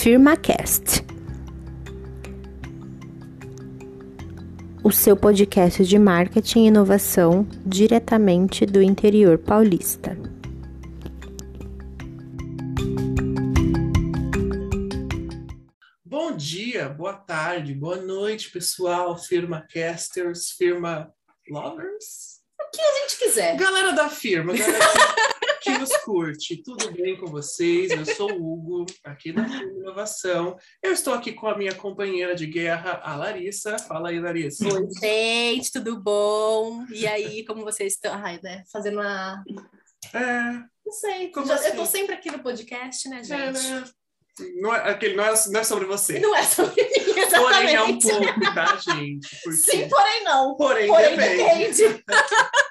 FirmaCast. O seu podcast de marketing e inovação diretamente do interior paulista. Bom dia, boa tarde, boa noite, pessoal, firma casters, firma lovers. O que a gente quiser. Galera da firma, galera nos curte, tudo bem com vocês? Eu sou o Hugo, aqui da Inovação. Eu estou aqui com a minha companheira de guerra, a Larissa. Fala aí, Larissa. Oi, gente, tudo bom? E aí, como vocês estão? Ai, né? Fazendo uma. É, Não sei. Como já- assim? Eu tô sempre aqui no podcast, né, gente? é, né? Não é, aquele, não, é, não é sobre você. Não é sobre mim, exatamente. Porém, é um pouco, tá, gente? Porque, Sim, porém não. porém, Porém depende. depende.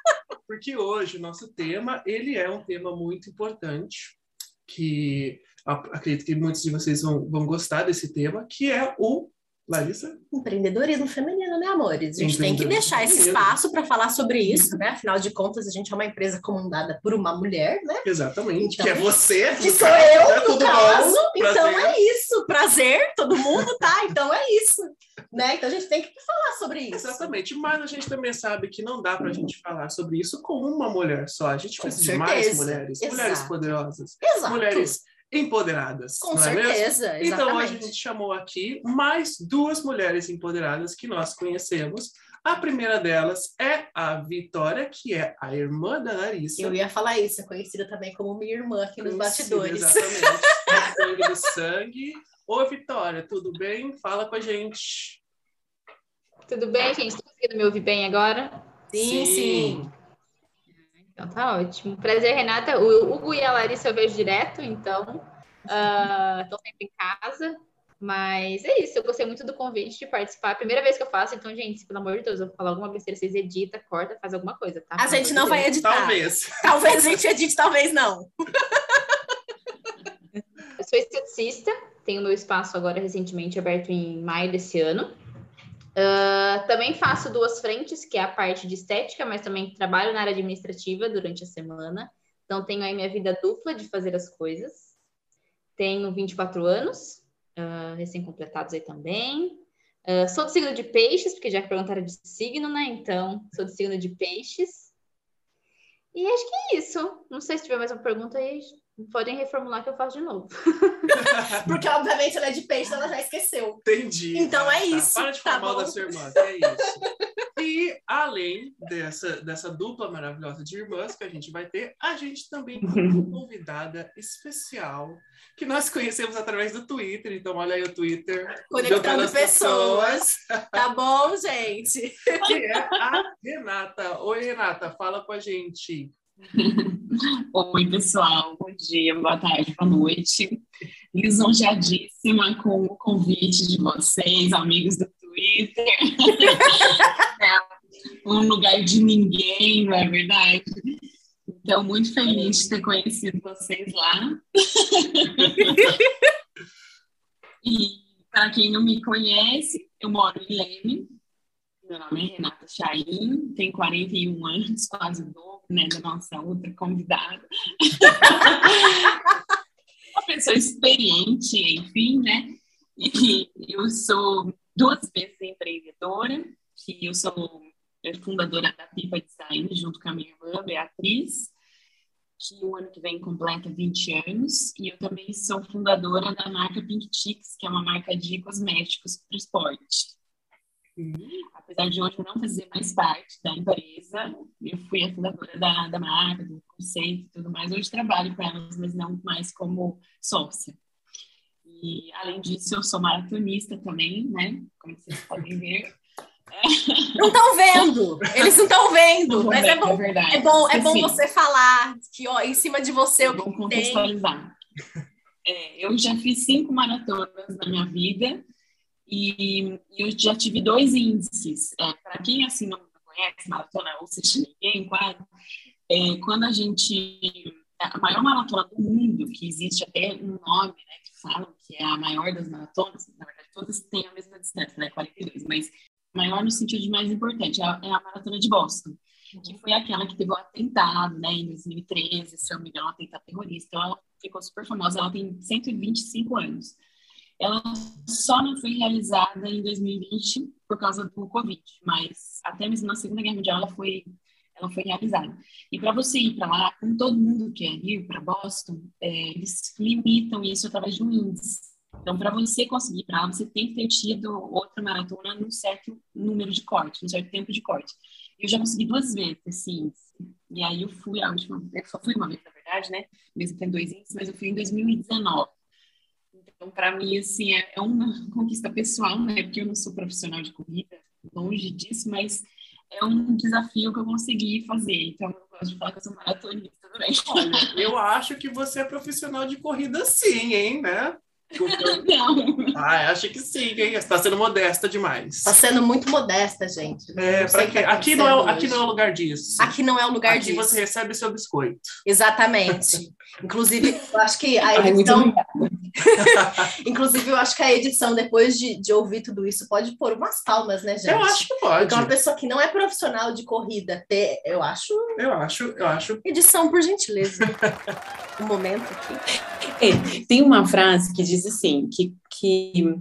Porque hoje o nosso tema, ele é um tema muito importante, que acredito que muitos de vocês vão, vão gostar desse tema, que é o Larissa. Empreendedorismo feminino, né, amores? A gente tem que deixar esse espaço para falar sobre isso, né? Afinal de contas, a gente é uma empresa comandada por uma mulher, né? Exatamente, Então, que é você. Que sou caso, eu, né? no Tudo caso. bom? Então Prazer. é isso. Prazer, todo mundo tá. Então é isso. Né? Então a gente tem que falar sobre isso. Exatamente, mas a gente também sabe que não dá pra gente falar sobre isso com uma mulher só. A gente Com precisa de mais mulheres, Exato. mulheres poderosas, Exato. mulheres empoderadas. Com não é mesmo? certeza, Então, hoje a gente chamou aqui mais duas mulheres empoderadas que nós conhecemos. A primeira delas é a Vitória, que é a irmã da Larissa. Eu ia falar isso, é conhecida também como minha irmã aqui nos Conhecida, bastidores. Exatamente. sangue do sangue. Ô, Vitória, tudo bem? Fala com a gente. Tudo bem, gente? Tá conseguindo me ouvir bem agora? Sim, sim. Então tá ótimo. Prazer, Renata. O Hugo e a Larissa eu vejo direto, então estão sempre em casa. Mas é isso, eu gostei muito do convite de participar. Primeira vez que eu faço, então, gente, pelo amor de Deus, eu vou falar alguma besteira, vocês edita, corta, faz alguma coisa, tá? A Pelo gente não de vai Deus. editar. Talvez. Talvez a gente edite, talvez não. Eu sou esteticista, tenho meu espaço agora recentemente aberto em maio desse ano. Ah, também faço duas frentes, que é a parte de estética, mas também trabalho na área administrativa durante a semana. Então, tenho aí minha vida dupla de fazer as coisas. Tenho 24 anos, ah, recém-completados aí também. Ah, sou do signo de peixes, porque já perguntaram de signo, né? Então, sou do signo de peixes. E acho que é isso. Não sei se tiver mais uma pergunta aí, podem reformular que eu faço de novo. Porque, obviamente, ela é de peixe, ela já esqueceu. Entendi. Então é Tá, isso, Para de tá falar mal bom? da sua irmã, é isso. E além dessa, dessa dupla maravilhosa de irmãs que a gente vai ter, a gente também tem uma convidada especial que nós conhecemos através do Twitter. Então, olha aí o Twitter. Conectando pessoas. Tá bom, gente? Que é a Renata. Oi, Renata, fala com a gente. Oi, pessoal. Bom dia, boa tarde, boa noite. Lisonjadíssima com o convite de vocês, amigos do um lugar de ninguém, não é verdade? Então, muito feliz de ter conhecido vocês lá. E para quem não me conhece, eu moro em Leme. Meu nome é Renata Chaim, tenho 41 anos, quase o dobro né, da nossa outra convidada. Uma pessoa experiente, enfim, né? E eu sou duas vezes empreendedora, que eu sou fundadora da Pipa Design, junto com a minha irmã, Beatriz, que o ano que vem completa 20 anos, e eu também sou fundadora da marca Pink Chicks, que é uma marca de cosméticos para esporte. Apesar de hoje eu não fazer mais parte da empresa, eu fui a fundadora da, da marca, do conceito e tudo mais. Hoje trabalho com elas, mas não mais como sócia. E, além disso, eu sou maratonista também, né? Como vocês podem ver. Não estão vendo. Eles não estão vendo. Mas é bom. verdade. É bom, é bom você falar que, ó, em cima de você eu o que tem. contextualizar. É, eu já fiz cinco maratonas na minha vida e eu já tive dois índices. É, Para quem assim não conhece maratona ou se ninguém, quase, é, quando a gente a maior maratona do mundo, que existe até um nome, né, falam que é a maior das maratonas, na verdade todas têm a mesma distância, né, 42, mas maior no sentido de mais importante, é a, é a maratona de Boston, que foi aquela que teve o atentado, né, em 2013, se eu me engano, um atentado terrorista, então ela ficou super famosa, ela tem 125 anos. ela só não foi realizada em 2020 por causa do Covid, mas até mesmo na Segunda Guerra Mundial ela foi ela foi realizada. E para você ir para lá, como todo mundo quer ir para Boston, é, eles limitam isso através de um índice. Então, para você conseguir ir para lá, você tem que ter tido outra maratona num certo número de corte, num certo tempo de corte. Eu já consegui duas vezes esse índice. E aí eu fui a última, eu só fui uma vez, na verdade, né? Mesmo tendo dois índices, mas eu fui em 2019. Então, para mim, assim, é, é uma conquista pessoal, né? Porque eu não sou profissional de corrida, longe disso, mas é um desafio que eu consegui fazer. Então, eu gosto de falar que eu sou maratonista também. Olha, eu acho que você é profissional de corrida sim, hein, né? Não. Ah, acho que sim, hein? Você está sendo modesta demais. Está sendo muito modesta, gente. É, Não que quê? tá Aqui não, é, aqui não é o lugar disso. Aqui não é o lugar Aqui disso. você recebe seu biscoito. Exatamente. Inclusive, eu acho que a edição. inclusive, eu acho que a edição, depois de, de ouvir tudo isso, pode pôr umas palmas, né, gente? Eu acho que pode. Porque uma pessoa que não é profissional de corrida ter, eu acho. Eu acho, eu acho. Edição, por gentileza. um momento aqui. É, tem uma frase que diz assim, que, que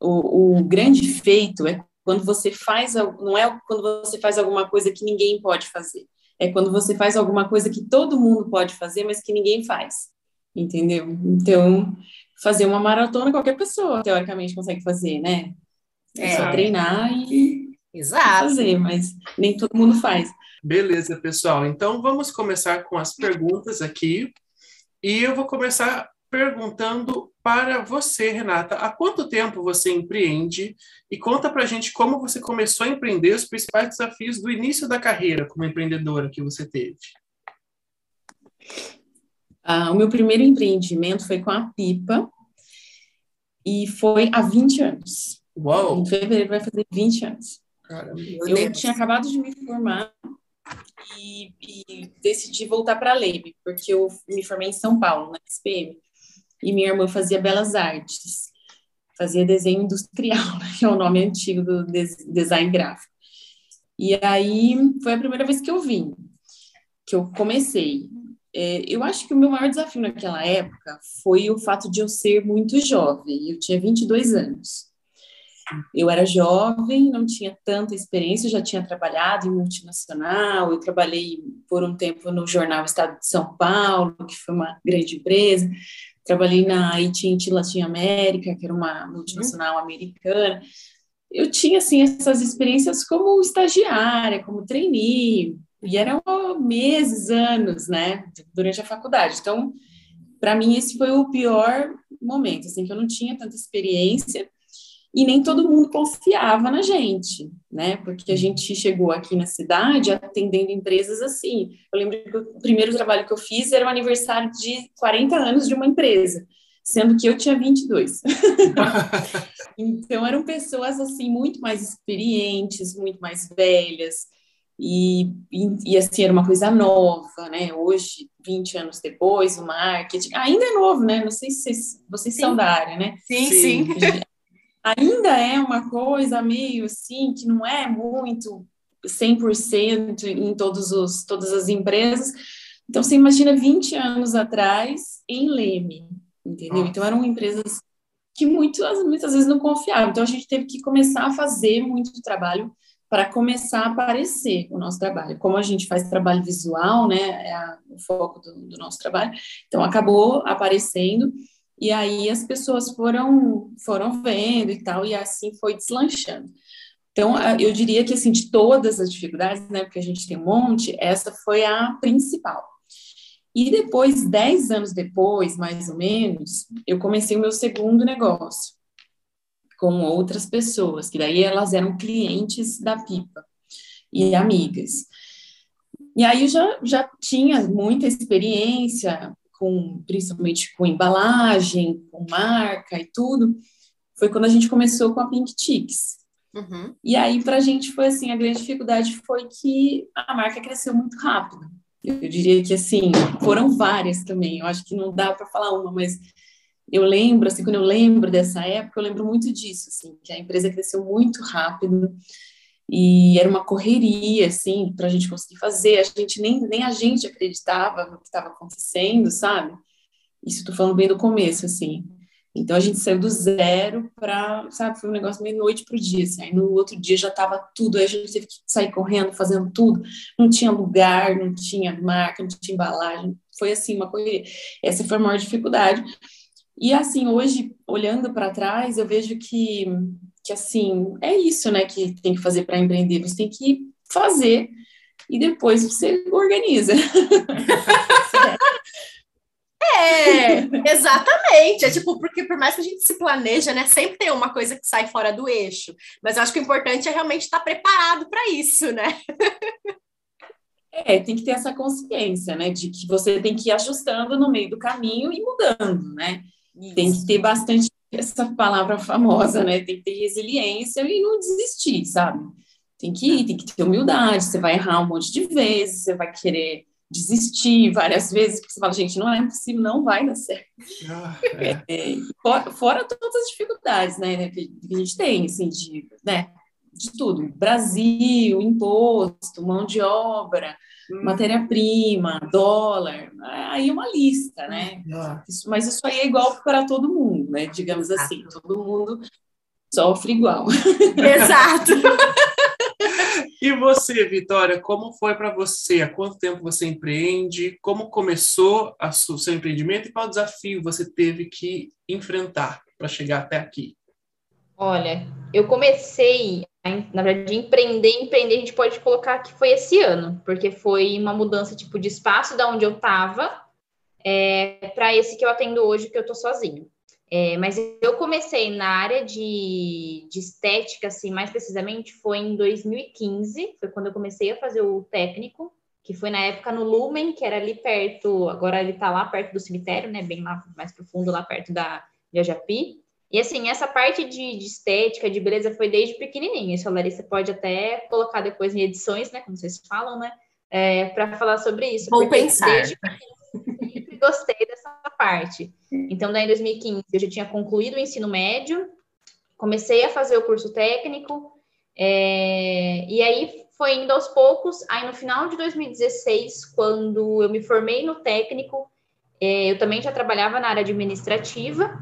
o, o grande feito é quando você faz, não é quando você faz alguma coisa que ninguém pode fazer, é quando você faz alguma coisa que todo mundo pode fazer, mas que ninguém faz, entendeu? Então, fazer uma maratona qualquer pessoa, teoricamente, consegue fazer, né? É, É. só treinar e Exato. fazer, mas nem todo mundo faz. Beleza, pessoal. Então vamos começar com as perguntas aqui. E eu vou começar perguntando para você, Renata, há quanto tempo você empreende? E conta pra gente como você começou a empreender, os principais desafios do início da carreira como empreendedora que você teve. Ah, o meu primeiro empreendimento foi com a Pipa e foi há 20 anos. Uau! Em fevereiro vai fazer 20 anos. Caramba. Eu Deus. tinha acabado de me formar e, e decidi voltar para a Leme, porque eu me formei em São Paulo, na SPM, e minha irmã fazia belas artes, fazia desenho industrial, que é o nome antigo do des- design gráfico. E aí foi a primeira vez que eu vim, que eu comecei. É, eu acho que o meu maior desafio naquela época foi o fato de eu ser muito jovem, eu tinha 22 anos. Eu era jovem, não tinha tanta experiência, já tinha trabalhado em multinacional, eu trabalhei por um tempo no jornal Estado de São Paulo, que foi uma grande empresa, trabalhei na AT&T Latin América, que era uma multinacional americana. Eu tinha, assim, essas experiências como estagiária, como trainee, e eram meses, anos, né, durante a faculdade. Então, para mim, esse foi o pior momento, assim, que eu não tinha tanta experiência, e nem todo mundo confiava na gente, né? Porque a gente chegou aqui na cidade atendendo empresas assim. Eu lembro que o primeiro trabalho que eu fiz era o aniversário de 40 anos de uma empresa, sendo que eu tinha 22. então eram pessoas assim muito mais experientes, muito mais velhas. E, e, e, assim, era uma coisa nova, né? Hoje, 20 anos depois, o marketing ainda é novo, né? Não sei se vocês, vocês são da área, né? Sim, sim. ainda é uma coisa meio assim, que não é muito 100% em todos os, todas as empresas. Então, você imagina 20 anos atrás em Leme, entendeu? Nossa. Então, eram empresas que muitas, muitas vezes não confiavam. Então, a gente teve que começar a fazer muito trabalho para começar a aparecer o nosso trabalho. Como a gente faz trabalho visual, né, é a, o foco do, do nosso trabalho, então acabou aparecendo e aí as pessoas foram foram vendo e tal, e assim foi deslanchando. Então, eu diria que, assim, de todas as dificuldades, né, porque a gente tem um monte, essa foi a principal. E depois, dez anos depois, mais ou menos, eu comecei o meu segundo negócio com outras pessoas, que daí elas eram clientes da Pipa e amigas. E aí eu já, já tinha muita experiência com, principalmente com embalagem, com marca e tudo, foi quando a gente começou com a Pink Chicks. Uhum. E aí, para a gente, foi assim, a grande dificuldade foi que a marca cresceu muito rápido. Eu, eu diria que, assim, foram várias também, eu acho que não dá para falar uma, mas eu lembro, assim, quando eu lembro dessa época, eu lembro muito disso, assim, que a empresa cresceu muito rápido, e era uma correria, assim, para a gente conseguir fazer. A gente nem, nem a gente acreditava no que estava acontecendo, sabe? Isso estou falando bem do começo, assim. Então a gente saiu do zero para, sabe, foi um negócio meio noite pro dia. Assim. Aí no outro dia já estava tudo, aí a gente teve que sair correndo, fazendo tudo. Não tinha lugar, não tinha marca, não tinha embalagem. Foi assim uma coisa. Essa foi a maior dificuldade. E assim, hoje, olhando para trás, eu vejo que, que assim, é isso, né, que tem que fazer para empreender. Você tem que fazer e depois você organiza. É, exatamente. É tipo, porque por mais que a gente se planeja, né, sempre tem uma coisa que sai fora do eixo. Mas eu acho que o importante é realmente estar preparado para isso, né? É, tem que ter essa consciência, né, de que você tem que ir ajustando no meio do caminho e mudando, né? Isso. Tem que ter bastante essa palavra famosa, né? Tem que ter resiliência e não desistir, sabe? Tem que ir, tem que ter humildade. Você vai errar um monte de vezes, você vai querer desistir várias vezes, porque você fala, gente, não é possível, não vai dar certo. Ah, é. É, fora, fora, todas as dificuldades, né, que a gente tem, assim, de, né, de tudo. Brasil, imposto, mão de obra, hum. matéria-prima, dólar, aí uma lista, né? Ah. Isso, mas isso aí é igual para todo mundo, né? Digamos assim, todo mundo sofre igual. Exato. E você, Vitória, como foi para você? Há quanto tempo você empreende? Como começou o seu empreendimento e qual desafio você teve que enfrentar para chegar até aqui? Olha, eu comecei, na verdade, empreender, empreender a gente pode colocar que foi esse ano, porque foi uma mudança tipo de espaço da onde eu estava é, para esse que eu atendo hoje, que eu estou sozinho. É, mas eu comecei na área de, de estética, assim, mais precisamente, foi em 2015, foi quando eu comecei a fazer o técnico, que foi na época no Lumen, que era ali perto, agora ele tá lá perto do cemitério, né, bem lá mais profundo, lá perto da Jajapi. E assim, essa parte de, de, estética, de beleza, foi desde pequenininha. Isso a Larissa pode até colocar depois em edições, né, como vocês falam, né, é, para falar sobre isso. Vou pensar. Desde sempre gostei dessa parte. Então, daí em 2015 eu já tinha concluído o ensino médio, comecei a fazer o curso técnico, é, e aí foi indo aos poucos. Aí no final de 2016, quando eu me formei no técnico, é, eu também já trabalhava na área administrativa,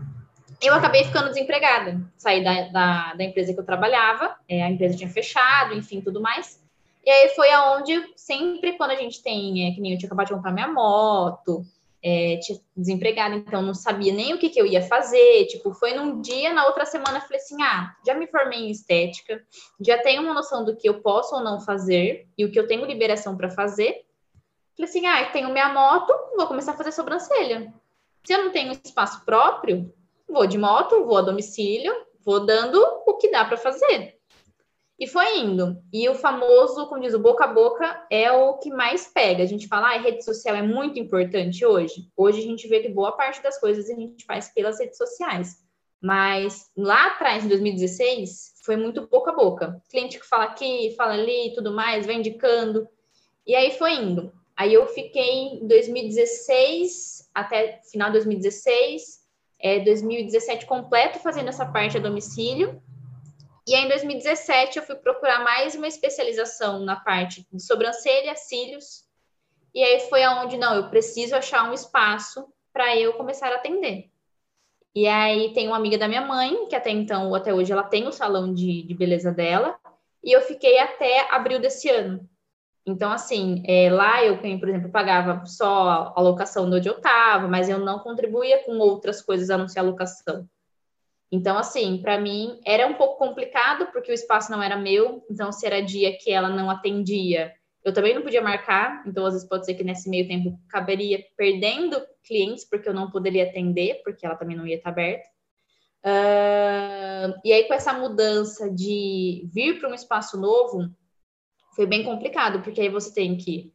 eu acabei ficando desempregada. Saí da, da, da empresa que eu trabalhava, é, a empresa tinha fechado, enfim, tudo mais. E aí foi aonde, sempre quando a gente tem, é, que nem eu tinha acabado de comprar minha moto, é, desempregada, então não sabia nem o que, que eu ia fazer. Tipo, foi num dia, na outra semana falei assim: ah, já me formei em estética, já tenho uma noção do que eu posso ou não fazer e o que eu tenho liberação para fazer. Falei assim: ah, tenho minha moto, vou começar a fazer sobrancelha. Se eu não tenho espaço próprio, vou de moto, vou a domicílio, vou dando o que dá para fazer. E foi indo. E o famoso, como diz, o boca a boca é o que mais pega. A gente fala, ah, a rede social é muito importante hoje. Hoje a gente vê que boa parte das coisas a gente faz pelas redes sociais. Mas lá atrás, em 2016, foi muito boca a boca. Cliente que fala aqui, fala ali tudo mais, vai indicando. E aí foi indo. Aí eu fiquei em 2016 até final de 2016, é, 2017 completo fazendo essa parte a domicílio. E aí, em 2017, eu fui procurar mais uma especialização na parte de sobrancelha, cílios. E aí foi aonde, não, eu preciso achar um espaço para eu começar a atender. E aí tem uma amiga da minha mãe, que até então, até hoje, ela tem o salão de, de beleza dela. E eu fiquei até abril desse ano. Então, assim, é, lá eu, por exemplo, pagava só a locação de onde eu estava, mas eu não contribuía com outras coisas a não ser a locação. Então, assim, para mim era um pouco complicado, porque o espaço não era meu. Então, se era dia que ela não atendia, eu também não podia marcar. Então, às vezes pode ser que nesse meio tempo acabaria perdendo clientes, porque eu não poderia atender, porque ela também não ia estar aberta. Uh, e aí, com essa mudança de vir para um espaço novo, foi bem complicado, porque aí você tem que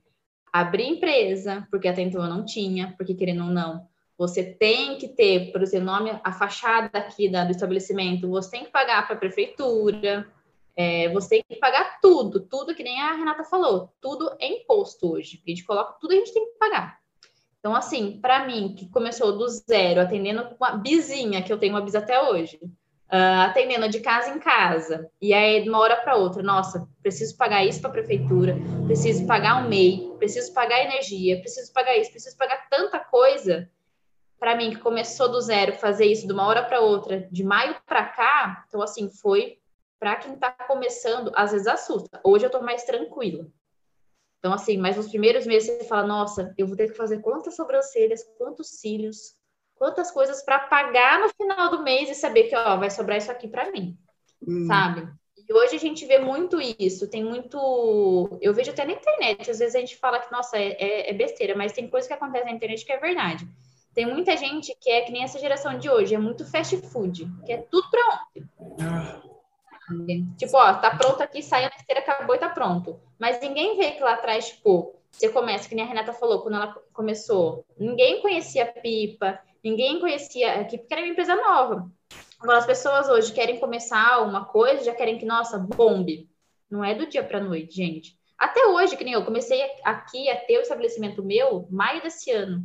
abrir empresa, porque até então eu não tinha, porque querendo ou não, você tem que ter, por exemplo, nome, a fachada aqui da, do estabelecimento, você tem que pagar para a prefeitura, é, você tem que pagar tudo, tudo que nem a Renata falou, tudo é imposto hoje. A gente coloca tudo, a gente tem que pagar. Então, assim, para mim, que começou do zero, atendendo uma bizinha, que eu tenho uma bis até hoje, uh, atendendo de casa em casa, e aí de uma hora para outra, nossa, preciso pagar isso para a prefeitura, preciso pagar o MEI, preciso pagar energia, preciso pagar isso, preciso pagar tanta coisa para mim, que começou do zero, fazer isso de uma hora para outra, de maio para cá, então, assim, foi para quem está começando, às vezes assusta. Hoje eu estou mais tranquila. Então, assim, mas nos primeiros meses você fala, nossa, eu vou ter que fazer quantas sobrancelhas, quantos cílios, quantas coisas para pagar no final do mês e saber que, ó, vai sobrar isso aqui para mim, hum. sabe? E hoje a gente vê muito isso, tem muito. Eu vejo até na internet, às vezes a gente fala que, nossa, é, é, é besteira, mas tem coisa que acontece na internet que é verdade. Tem muita gente que é que nem essa geração de hoje, é muito fast food, que é tudo para ontem. Ah. Tipo, ó, tá pronto aqui, saiu na esteira, acabou e tá pronto. Mas ninguém vê que lá atrás, tipo, você começa, que nem a Renata falou, quando ela começou, ninguém conhecia a pipa, ninguém conhecia aqui, porque era uma empresa nova. Agora, as pessoas hoje querem começar uma coisa, já querem que, nossa, bombe. Não é do dia para noite, gente. Até hoje, que nem eu, comecei aqui a ter o estabelecimento meu, maio desse ano.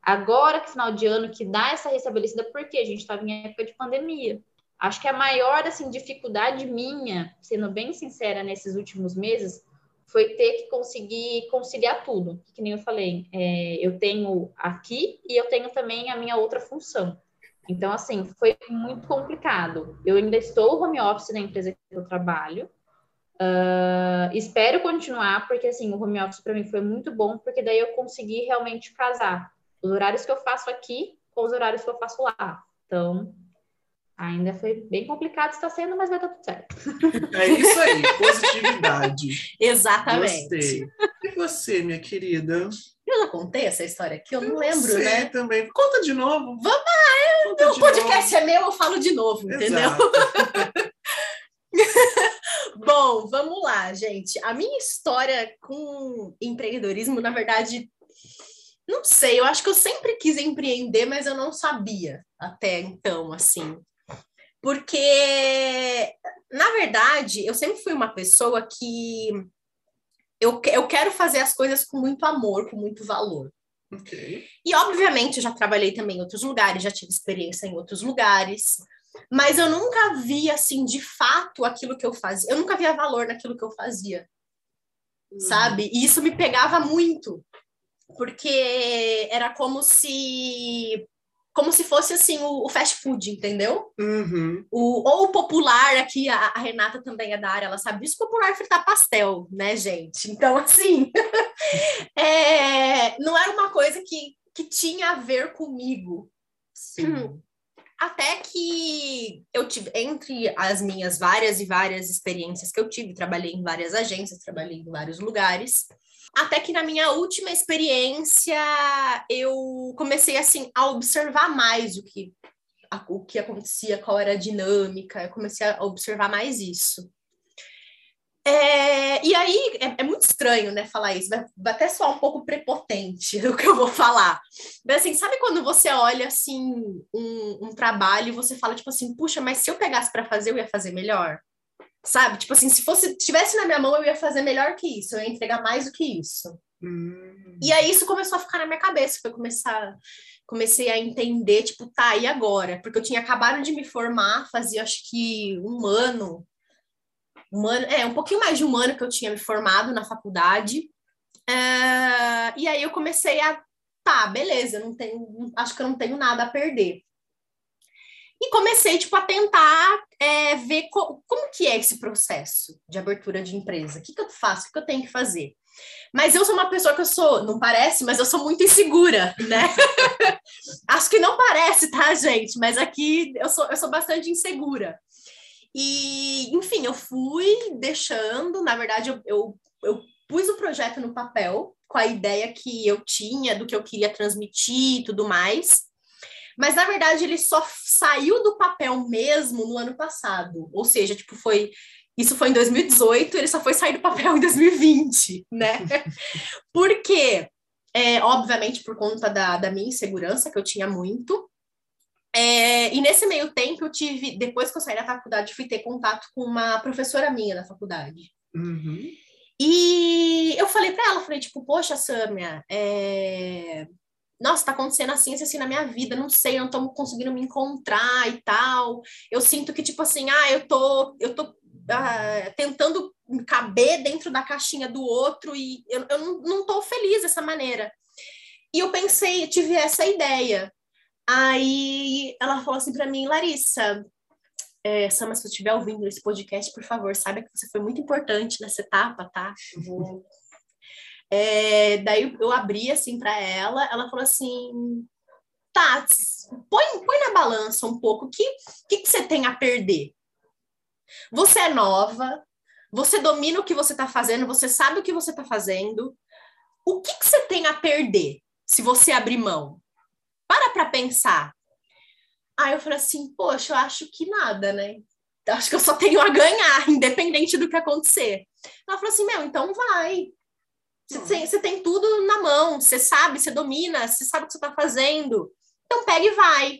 Agora, que final de ano, que dá essa restabelecida, porque a gente estava em época de pandemia. Acho que a maior assim, dificuldade minha, sendo bem sincera, nesses últimos meses, foi ter que conseguir conciliar tudo. Que nem eu falei, é, eu tenho aqui e eu tenho também a minha outra função. Então, assim, foi muito complicado. Eu ainda estou home office na empresa que eu trabalho. Uh, espero continuar, porque assim, o home office para mim foi muito bom, porque daí eu consegui realmente casar os horários que eu faço aqui com os horários que eu faço lá. Então, Ainda foi bem complicado, está sendo, mas vai dar tudo certo. É isso aí, positividade. Exatamente. Gostei. E você, minha querida? Eu já contei essa história aqui, eu não eu lembro, sei né? também. Conta de novo. Vamos lá, é, o podcast novo. é meu, eu falo de novo, entendeu? Bom, vamos lá, gente. A minha história com empreendedorismo, na verdade, não sei, eu acho que eu sempre quis empreender, mas eu não sabia até então, assim. Porque, na verdade, eu sempre fui uma pessoa que eu, eu quero fazer as coisas com muito amor, com muito valor. Okay. E, obviamente, eu já trabalhei também em outros lugares, já tive experiência em outros lugares, mas eu nunca vi, assim, de fato, aquilo que eu fazia. Eu nunca via valor naquilo que eu fazia, uhum. sabe? E isso me pegava muito, porque era como se como se fosse assim o, o fast food, entendeu? Uhum. O, ou o popular, aqui a, a, Renata também é da área, ela sabe disso, popular é fritar pastel, né, gente? Então, assim, é, não era uma coisa que, que tinha a ver comigo. Sim. Até que eu tive, entre as minhas várias e várias experiências que eu tive, trabalhei em várias agências, trabalhei em vários lugares, até que na minha última experiência eu comecei assim a observar mais o que a, o que acontecia, qual era a dinâmica, eu comecei a observar mais isso. É, e aí é, é, muito estranho, né, falar isso, vai, vai até soar um pouco prepotente o que eu vou falar. Mas assim, sabe quando você olha assim um, um trabalho e você fala, tipo assim, puxa, mas se eu pegasse para fazer, eu ia fazer melhor? Sabe? Tipo assim, se fosse tivesse na minha mão, eu ia fazer melhor que isso, eu ia entregar mais do que isso. Hum. E aí isso começou a ficar na minha cabeça, foi começar comecei a entender, tipo, tá, e agora? Porque eu tinha acabado de me formar, fazia acho que um ano, um ano, é, um pouquinho mais de um ano que eu tinha me formado na faculdade. É, e aí eu comecei a, tá, beleza, não tenho, acho que eu não tenho nada a perder. E comecei, tipo, a tentar é, ver co como que é esse processo de abertura de empresa. O que, que eu faço? O que, que eu tenho que fazer? Mas eu sou uma pessoa que eu sou, não parece, mas eu sou muito insegura, né? Acho que não parece, tá, gente? Mas aqui eu sou, eu sou bastante insegura. E, enfim, eu fui deixando, na verdade, eu, eu, eu pus o projeto no papel com a ideia que eu tinha, do que eu queria transmitir e tudo mais. Mas na verdade ele só saiu do papel mesmo no ano passado. Ou seja, tipo, foi isso foi em 2018, ele só foi sair do papel em 2020, né? Por quê? É, obviamente por conta da, da minha insegurança, que eu tinha muito. É, e nesse meio tempo eu tive, depois que eu saí da faculdade, fui ter contato com uma professora minha da faculdade. Uhum. E eu falei para ela, falei, tipo, poxa, Sâmia, é nossa, tá acontecendo assim, assim na minha vida, não sei, eu não tô conseguindo me encontrar e tal. Eu sinto que, tipo assim, ah, eu tô, eu tô ah, tentando caber dentro da caixinha do outro e eu, eu não, não tô feliz dessa maneira. E eu pensei, tive essa ideia. Aí ela falou assim para mim, Larissa, é, Sama, se você estiver ouvindo esse podcast, por favor, saiba que você foi muito importante nessa etapa, tá? Vou... É, daí eu abri assim para ela, ela falou assim: tá, põe, põe na balança um pouco, o que, que, que você tem a perder? Você é nova, você domina o que você está fazendo, você sabe o que você está fazendo. O que, que você tem a perder se você abrir mão? Para para pensar. Aí eu falei assim, poxa, eu acho que nada, né? Acho que eu só tenho a ganhar, independente do que acontecer. Ela falou assim, meu, então vai. Você, tem, você tem tudo na mão, você sabe, você domina, você sabe o que você está fazendo. Então pega e vai.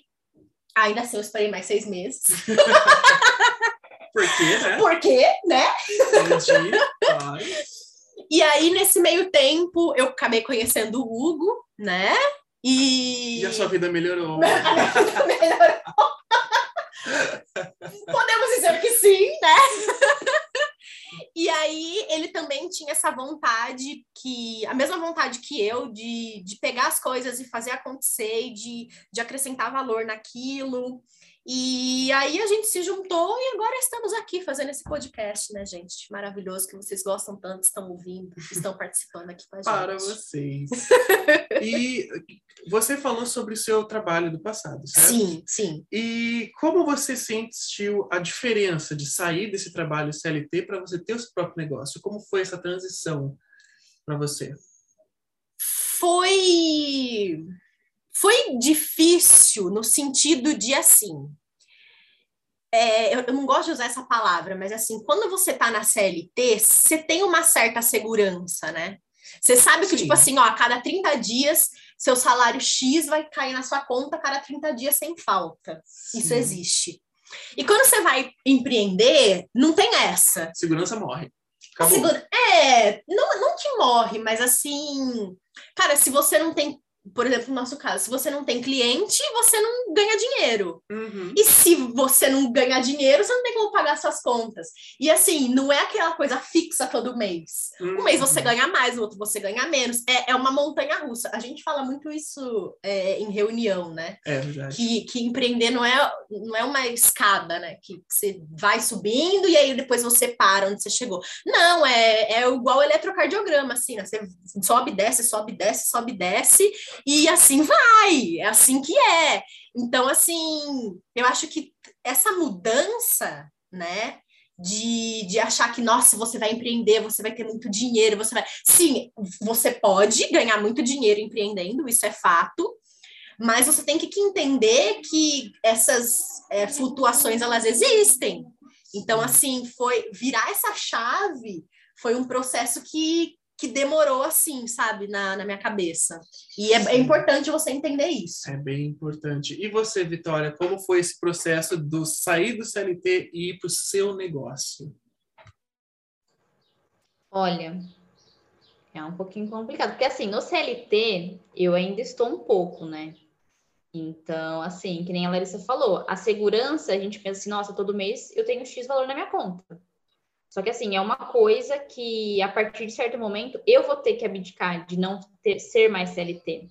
Ainda assim, eu esperei mais seis meses. Por quê, né? Por quê, né? Entendi. E aí, nesse meio tempo, eu acabei conhecendo o Hugo, né? E... E a sua vida melhorou. melhorou. Podemos dizer que sim, né? E aí ele também tinha essa vontade que, a mesma vontade que eu, de, de pegar as coisas e fazer acontecer, de, de acrescentar valor naquilo. E aí a gente se juntou e agora estamos aqui fazendo esse podcast, né, gente? Maravilhoso que vocês gostam tanto, estão ouvindo, estão participando aqui com a gente. Para vocês. e você falou sobre o seu trabalho do passado, certo? Sim, sim. E como você sentiu a diferença de sair desse trabalho CLT para você ter o seu próprio negócio? Como foi essa transição para você? Foi foi difícil no sentido de assim. É, eu, eu, não gosto de usar essa palavra, mas assim, quando você tá na CLT, você tem uma certa segurança, né? Você sabe que, Sim. tipo assim, ó, a cada 30 dias, seu salário X vai cair na sua conta a cada 30 dias sem falta. Sim. Isso existe. E quando você vai empreender, não tem essa. Segurança morre. Segura... É, não, não que morre, mas assim, cara, se você não tem por exemplo, no nosso caso, se você não tem cliente, você não ganha dinheiro. Uhum. E se você não ganhar dinheiro, você não tem como pagar suas contas. E assim, não é aquela coisa fixa todo mês. Uhum. Um mês você ganha mais, o outro você ganha menos. É, é uma montanha russa. A gente fala muito isso é, em reunião, né? É verdade. Que, que empreender não é, não é uma escada, né? Que você vai subindo e aí depois você para onde você chegou. Não, é, é igual eletrocardiograma, assim, né? Você sobe, desce, sobe, desce, sobe, desce e assim vai, é assim que é. Então, assim, eu acho que essa mudança, né, de, de achar que, nossa, você vai empreender, você vai ter muito dinheiro, você vai. Sim, você pode ganhar muito dinheiro empreendendo, isso é fato, mas você tem que entender que essas é, flutuações elas existem. Então, assim, foi virar essa chave foi um processo que, que demorou assim, sabe, na, na minha cabeça. E é, é, importante você entender isso. É bem importante. E você, Vitória, como foi esse processo do sair do CLT e ir para o seu negócio? Olha, é um pouquinho complicado, porque assim, no CLT eu ainda estou um pouco, né? Então, assim, que nem a Larissa falou, a segurança, a gente pensa assim, nossa, todo mês eu tenho X valor na minha conta. Só que assim, é uma coisa que a partir de certo momento eu vou ter que abdicar de não ter, ser mais CLT.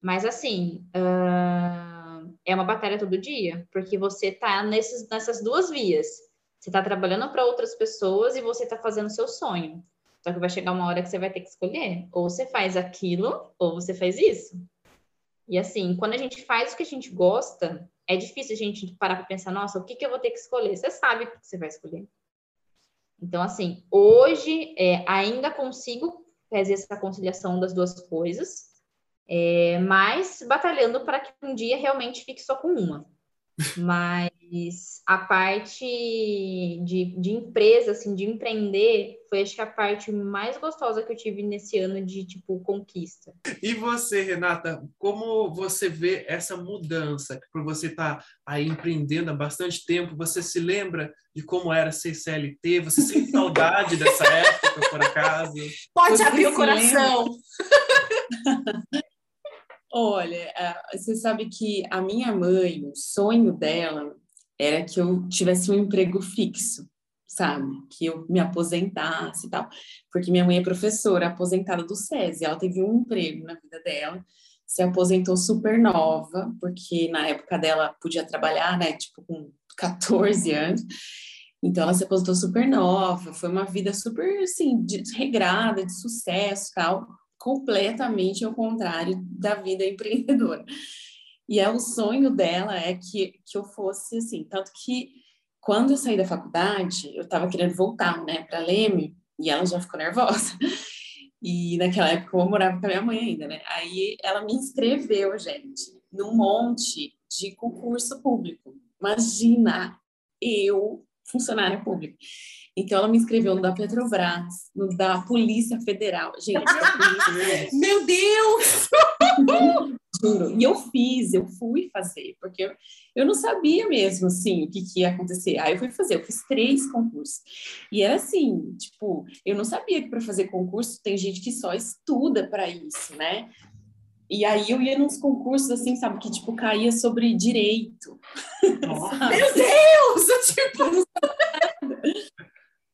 Mas assim, uh, é uma batalha todo dia, porque você tá nesses, nessas duas vias. Você tá trabalhando para outras pessoas e você tá fazendo seu sonho. Só que vai chegar uma hora que você vai ter que escolher. Ou você faz aquilo, ou você faz isso. E assim, quando a gente faz o que a gente gosta, é difícil a gente parar para pensar, nossa, o que, que eu vou ter que escolher? Você sabe o que você vai escolher. Então, assim, hoje é, ainda consigo fazer essa conciliação das duas coisas, é, mas batalhando para que um dia realmente fique só com uma. Mas a parte de, de empresa, assim, de empreender, foi acho que a parte mais gostosa que eu tive nesse ano de, tipo, conquista. E você, Renata, como você vê essa mudança? Por você estar tá aí empreendendo há bastante tempo, você se lembra de como era ser CLT? Você sente saudade dessa época, por acaso? Pode você abrir o coração! Olha, você sabe que a minha mãe, o sonho dela era que eu tivesse um emprego fixo, sabe? Que eu me aposentasse e tal. Porque minha mãe é professora, aposentada do SESI. Ela teve um emprego na vida dela se aposentou super nova, porque na época dela podia trabalhar, né, tipo com 14 anos. Então ela se aposentou super nova, foi uma vida super assim, regrada, de sucesso, tal, completamente ao contrário da vida empreendedora. E é o sonho dela é que, que eu fosse assim, tanto que quando eu saí da faculdade, eu estava querendo voltar, né, para Leme, e ela já ficou nervosa. E naquela época eu morava com a minha mãe ainda, né? Aí ela me inscreveu, gente, num monte de concurso público. Imagina, eu, funcionária pública. Então ela me inscreveu no da Petrobras, no da Polícia Federal. Gente, meu Deus! Juro. E eu fiz, eu fui fazer, porque eu, eu não sabia mesmo, assim, o que, que ia acontecer. Aí eu fui fazer, eu fiz três concursos. E era assim, tipo, eu não sabia que para fazer concurso tem gente que só estuda para isso, né? E aí eu ia nos concursos, assim, sabe, que, tipo, caía sobre direito. Meu Deus! Eu, tipo...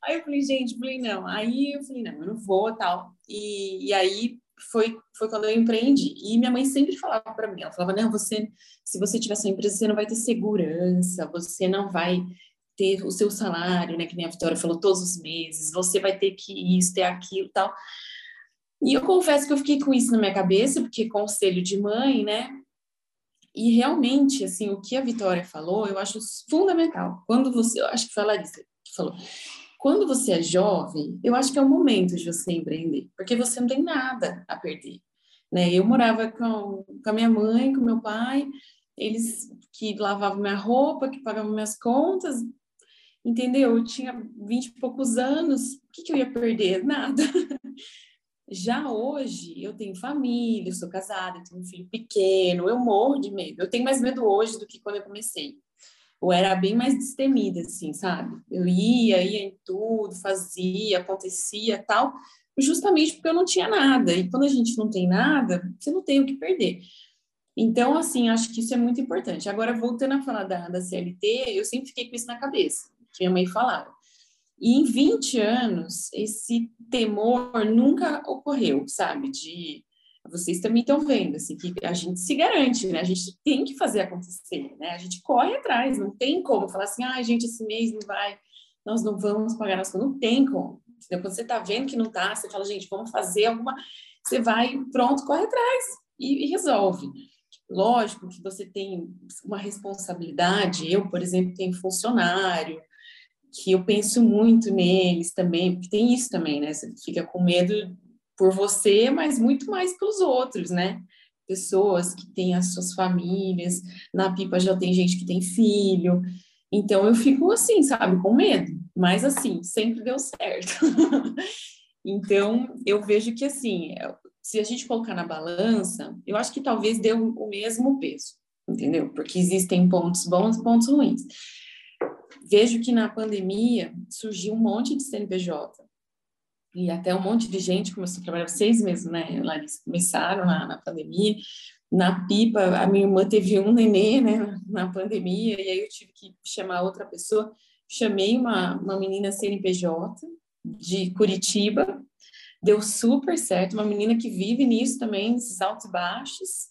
Aí eu falei, gente, falei, não. Aí eu falei, não, eu não vou, tal. E, e aí foi, foi quando eu empreendi. E minha mãe sempre falava para mim, ela falava, não, você, se você tiver sua empresa, você não vai ter segurança, você não vai ter o seu salário, né, que nem a Vitória falou, todos os meses, você vai ter que isso, ter aquilo tal. E eu confesso que eu fiquei com isso na minha cabeça, porque conselho de mãe, né, e realmente, assim, o que a Vitória falou, eu acho fundamental. Quando você, eu acho que foi a Larissa que falou, quando você é jovem, eu acho que é o momento de você empreender, porque você não tem nada a perder. Né? Eu morava com, com a minha mãe, com meu pai, eles que lavavam minha roupa, que pagavam minhas contas, entendeu? Eu tinha vinte e poucos anos, o que, que eu ia perder? Nada. Já hoje, eu tenho família, eu sou casada, eu tenho um filho pequeno, eu morro de medo. Eu tenho mais medo hoje do que quando eu comecei ou era bem mais destemida, assim, sabe? Eu ia, ia em tudo, fazia, acontecia tal, justamente porque eu não tinha nada. E quando a gente não tem nada, você não tem o que perder. Então, assim, acho que isso é muito importante. Agora, voltando a falar da, da CLT, eu sempre fiquei com isso na cabeça, que minha mãe falava. E em 20 anos, esse temor nunca ocorreu, sabe? De vocês também estão vendo, assim, que a gente se garante, né? A gente tem que fazer acontecer, né? A gente corre atrás, não tem como falar assim, ah, gente, esse mês não vai, nós não vamos pagar não tem como. Entendeu? Quando você está vendo que não está, você fala, gente, vamos fazer alguma, você vai, pronto, corre atrás e, e resolve. Lógico que você tem uma responsabilidade, eu, por exemplo, tenho funcionário, que eu penso muito neles também, porque tem isso também, né? Você fica com medo por você, mas muito mais pelos outros, né? Pessoas que têm as suas famílias, na pipa já tem gente que tem filho. Então eu fico assim, sabe, com medo, mas assim, sempre deu certo. então eu vejo que assim, se a gente colocar na balança, eu acho que talvez dê o mesmo peso, entendeu? Porque existem pontos bons e pontos ruins. Vejo que na pandemia surgiu um monte de CNPJ e até um monte de gente começou a trabalhar seis meses, né, Larissa? Começaram na, na pandemia. Na pipa, a minha irmã teve um nenê, né, na pandemia, e aí eu tive que chamar outra pessoa. Chamei uma, uma menina CNPJ de Curitiba, deu super certo, uma menina que vive nisso também, nesses altos e baixos.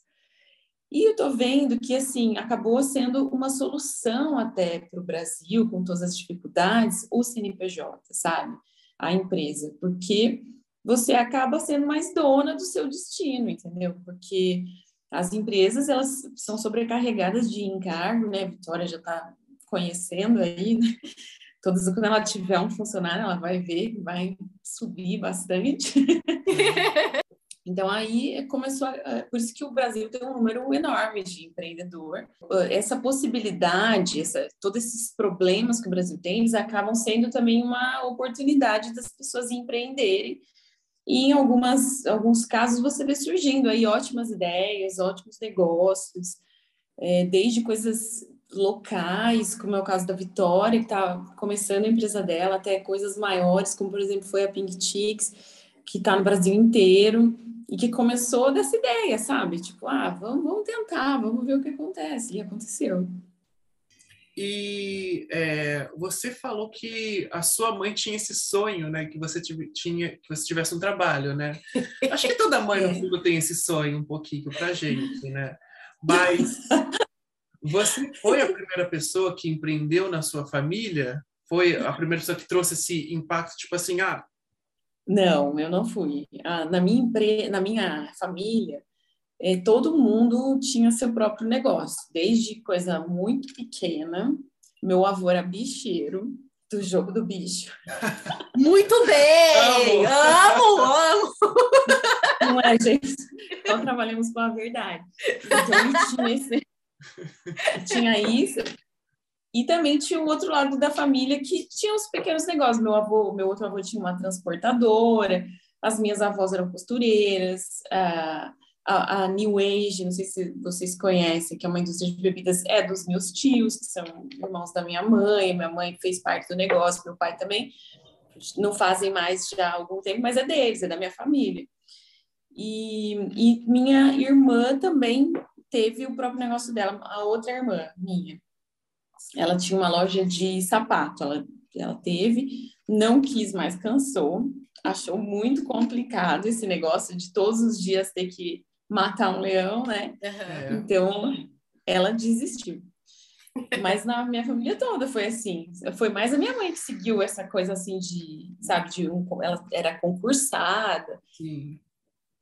E eu tô vendo que, assim, acabou sendo uma solução até para o Brasil, com todas as dificuldades, o CNPJ, sabe? A empresa, porque você acaba sendo mais dona do seu destino, entendeu? Porque as empresas elas são sobrecarregadas de encargo, né? A Vitória já está conhecendo aí, né? Todas quando ela tiver um funcionário, ela vai ver vai subir bastante. Então aí começou, a, por isso que o Brasil tem um número enorme de empreendedor. Essa possibilidade, essa, todos esses problemas que o Brasil tem, eles acabam sendo também uma oportunidade das pessoas empreenderem. E em algumas, alguns casos você vê surgindo aí ótimas ideias, ótimos negócios, é, desde coisas locais, como é o caso da Vitória, que está começando a empresa dela, até coisas maiores, como por exemplo foi a Pink Chicks, que está no Brasil inteiro e que começou dessa ideia, sabe? Tipo, ah, vamos, vamos tentar, vamos ver o que acontece. E aconteceu. E é, você falou que a sua mãe tinha esse sonho, né? Que você tive, tinha, que você tivesse um trabalho, né? Acho que toda mãe no fundo tem esse sonho um pouquinho pra gente, né? Mas você foi a primeira pessoa que empreendeu na sua família? Foi a primeira pessoa que trouxe esse impacto, tipo assim, ah, Não, eu não fui. Ah, na minha empre... na minha família, eh, todo mundo tinha seu próprio negócio, desde coisa muito pequena. Meu avô era bicheiro do jogo do bicho. Muito bem! Amo, amo! Não é, gente? Então trabalhamos com a verdade. Então tinha esse... tinha isso. E também tinha o outro lado da família que tinha os pequenos negócios. Meu avô, meu outro avô tinha uma transportadora, as minhas avós eram costureiras, a, a, a New Age, não sei se vocês conhecem, que é uma indústria de bebidas, é dos meus tios, que são irmãos da minha mãe. Minha mãe fez parte do negócio, meu pai também. Não fazem mais já há algum tempo, mas é deles, é da minha família. E, e minha irmã também teve o próprio negócio dela, a outra irmã minha. Ela tinha uma loja de sapato, ela, ela teve, não quis mais, cansou, achou muito complicado esse negócio de todos os dias ter que matar um leão, né? é, Então, ela desistiu. Mas na minha família toda foi assim. Foi mais a minha mãe que seguiu essa coisa assim de, sabe, de um, ela era concursada, sim.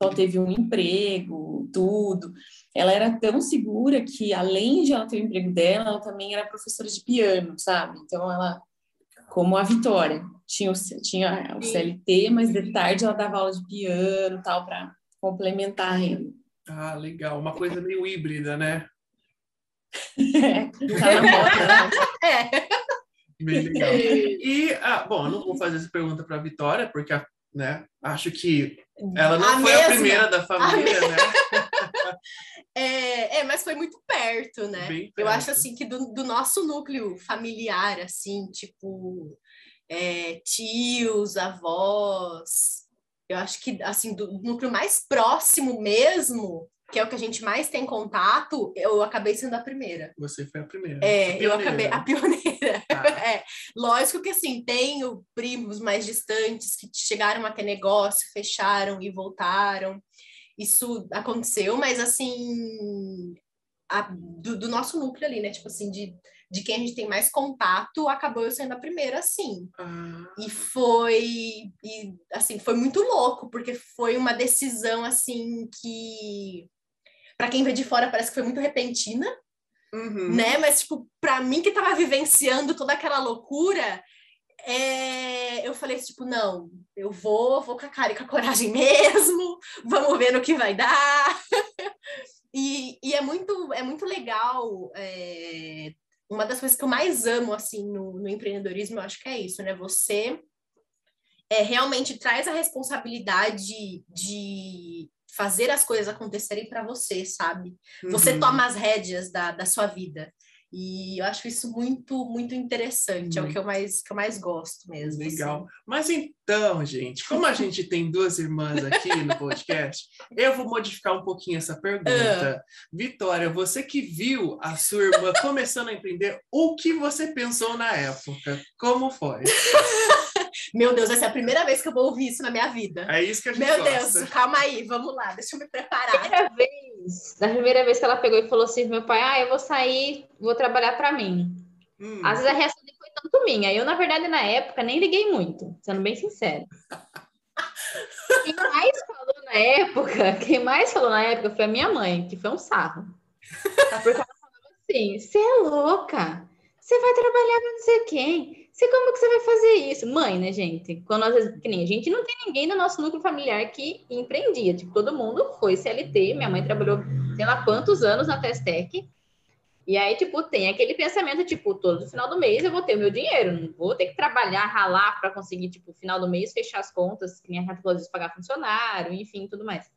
Só teve um emprego, tudo. Ela era tão segura que, além de ela ter o emprego dela, ela também era professora de piano, sabe? Então, ela, como a Vitória, tinha o, tinha o CLT, mas de tarde ela dava aula de piano tal, para complementar a renda. Ah, legal. Uma coisa meio híbrida, né? tá na moda, né? É. Bem legal. E, ah, bom, eu não vou fazer essa pergunta para a Vitória, porque né, acho que ela não A foi a mesma. primeira da família, né? É, é, mas foi muito perto, né? Bem Eu perto. acho assim que do, do nosso núcleo familiar, assim, tipo é, tios, avós, eu acho que assim do núcleo mais próximo mesmo, que é o que a gente mais tem contato, eu acabei sendo a primeira. Você foi a primeira. É, eu Pioneira. acabei a pioneira. Ah. É, lógico que assim, tenho primos mais distantes que chegaram a ter negócio, fecharam e voltaram. Isso aconteceu, mas assim, a- do, do nosso núcleo ali, né? Tipo assim, de, de quem a gente tem mais contato, acabou eu sendo a primeira, sim. Ah, E foi, e, assim, foi muito louco, porque foi uma decisão, assim, que... Para quem vê de fora, parece que foi muito repentina, uhum. né? Mas, tipo, pra mim que tava vivenciando toda aquela loucura, é, eu falei, tipo, não, eu vou, vou com a cara e com a coragem mesmo, vamos ver no que vai dar. e, e é muito, é muito legal. é, uma das coisas que eu mais amo, assim, no, no empreendedorismo, eu acho que é isso, né? Você é, realmente traz a responsabilidade de fazer as coisas acontecerem para você, sabe? Você Uhum. toma as rédeas da, da sua vida. E eu acho isso muito, muito interessante. É o que eu mais, que eu mais gosto mesmo. assim. Legal. Mas então, gente, como a gente tem duas irmãs aqui no podcast, eu vou modificar um pouquinho essa pergunta. Vitória, você que viu a sua irmã começando a empreender, o que você pensou na época? Como foi? Meu Deus, essa é a primeira vez que eu vou ouvir isso na minha vida. É isso que a gente Meu gosta. Deus, calma aí, vamos lá, deixa eu me preparar. primeira vez, na primeira vez que ela pegou e falou assim pro meu pai, ah, eu vou sair, vou trabalhar para mim. Hum, Às vezes a reação nem foi tanto minha. Eu, na verdade, na época, nem liguei muito, sendo bem sincero. Quem mais falou na época, quem mais falou na época foi a minha mãe, que foi um sarro. Porque ela falava assim: você é louca, você vai trabalhar para não sei quem. Você, como que você vai fazer isso? Mãe, né, gente? Quando vezes, que nem a gente não tem ninguém no nosso núcleo familiar que empreendia. Tipo, todo mundo foi CLT. Minha mãe trabalhou sei lá quantos anos na Testec. E aí, tipo, tem aquele pensamento, tipo, todo final do mês eu vou ter o meu dinheiro, não vou ter que trabalhar, ralar para conseguir, tipo, final do mês fechar as contas, que nem a vezes pagar funcionário, enfim, tudo mais.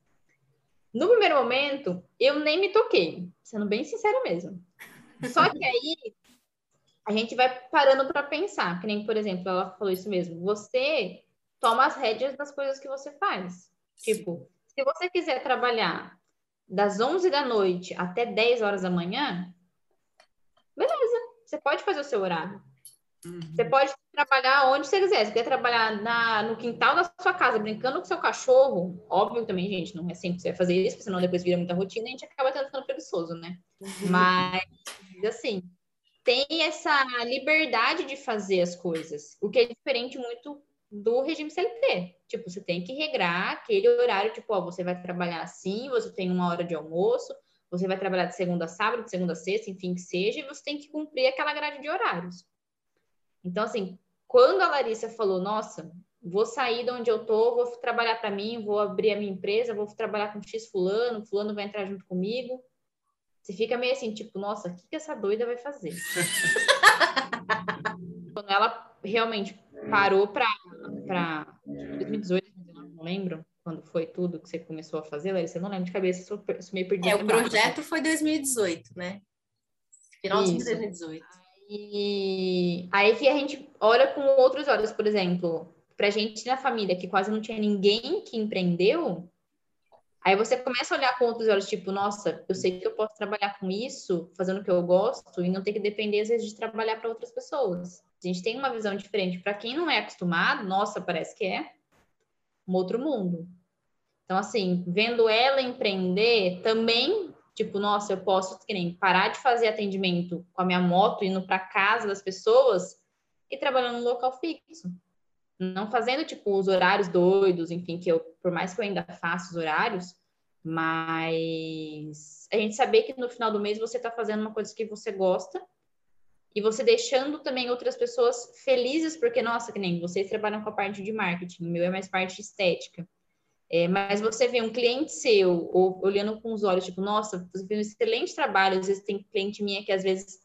No primeiro momento, eu nem me toquei, sendo bem sincera mesmo. Só que aí a gente vai parando para pensar, que nem, por exemplo, ela falou isso mesmo, você toma as rédeas das coisas que você faz. Tipo, se você quiser trabalhar das 11 da noite até 10 horas da manhã, beleza. você pode fazer o seu horário. Uhum. Você pode trabalhar onde você quiser. Se quer trabalhar na, no quintal da sua casa, brincando com seu cachorro, óbvio também, gente, não é sempre que você vai fazer isso, porque senão depois vira muita rotina e a gente acaba tendo ficando preguiçoso, né? Mas, assim, tem essa liberdade de fazer as coisas, o que é diferente muito do regime CLT. Tipo, você tem que regrar aquele horário, tipo, ó, você vai trabalhar assim, você tem uma hora de almoço, você vai trabalhar de segunda a sábado, de segunda a sexta, enfim, que seja, e você tem que cumprir aquela grade de horários. Então, assim, quando a Larissa falou, nossa, vou sair de onde eu tô, vou trabalhar para mim, vou abrir a minha empresa, vou trabalhar com X fulano, fulano vai entrar junto comigo. Você fica meio assim, tipo, nossa, o que, que essa doida vai fazer? quando ela realmente parou para 2018, 2019, não lembro quando foi tudo que você começou a fazer, Larissa, eu não lembro de cabeça, sou, sou meio perdida. É, o projeto foi 2018, né? Final de 2018. E aí que a gente olha com outros olhos, por exemplo, pra gente na família que quase não tinha ninguém que empreendeu, aí você começa a olhar com outros olhos, tipo, nossa, eu sei que eu posso trabalhar com isso, fazendo o que eu gosto, e não ter que depender, às vezes, de trabalhar para outras pessoas. A gente tem uma visão diferente. Para quem não é acostumado, nossa, parece que é um outro mundo. Então, assim, vendo ela empreender, também Tipo, nossa, eu posso nem, parar de fazer atendimento com a minha moto, indo para casa das pessoas e trabalhando no local fixo. Não fazendo, tipo, os horários doidos, enfim, que eu, por mais que eu ainda faça os horários, mas a gente saber que no final do mês você está fazendo uma coisa que você gosta e você deixando também outras pessoas felizes, porque, nossa, que nem vocês trabalham com a parte de marketing, o meu é mais parte estética. É, mas você vê um cliente seu, ou olhando com os olhos, tipo, nossa, você fez um excelente trabalho. Às vezes tem cliente minha que, às vezes,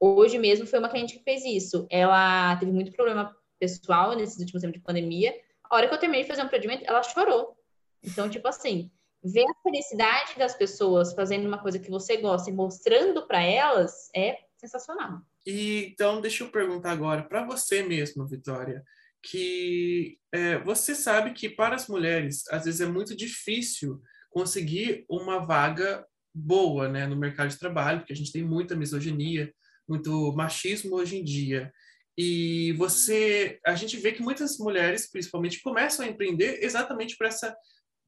hoje mesmo foi uma cliente que fez isso. Ela teve muito problema pessoal nesses últimos tempos de pandemia. A hora que eu terminei de fazer um procedimento, ela chorou. Então, tipo assim, ver a felicidade das pessoas fazendo uma coisa que você gosta e mostrando para elas é sensacional. E, então, deixa eu perguntar agora para você mesmo, Vitória que é, você sabe que para as mulheres às vezes é muito difícil conseguir uma vaga boa né, no mercado de trabalho, porque a gente tem muita misoginia, muito machismo hoje em dia. E você, a gente vê que muitas mulheres, principalmente, começam a empreender exatamente por essa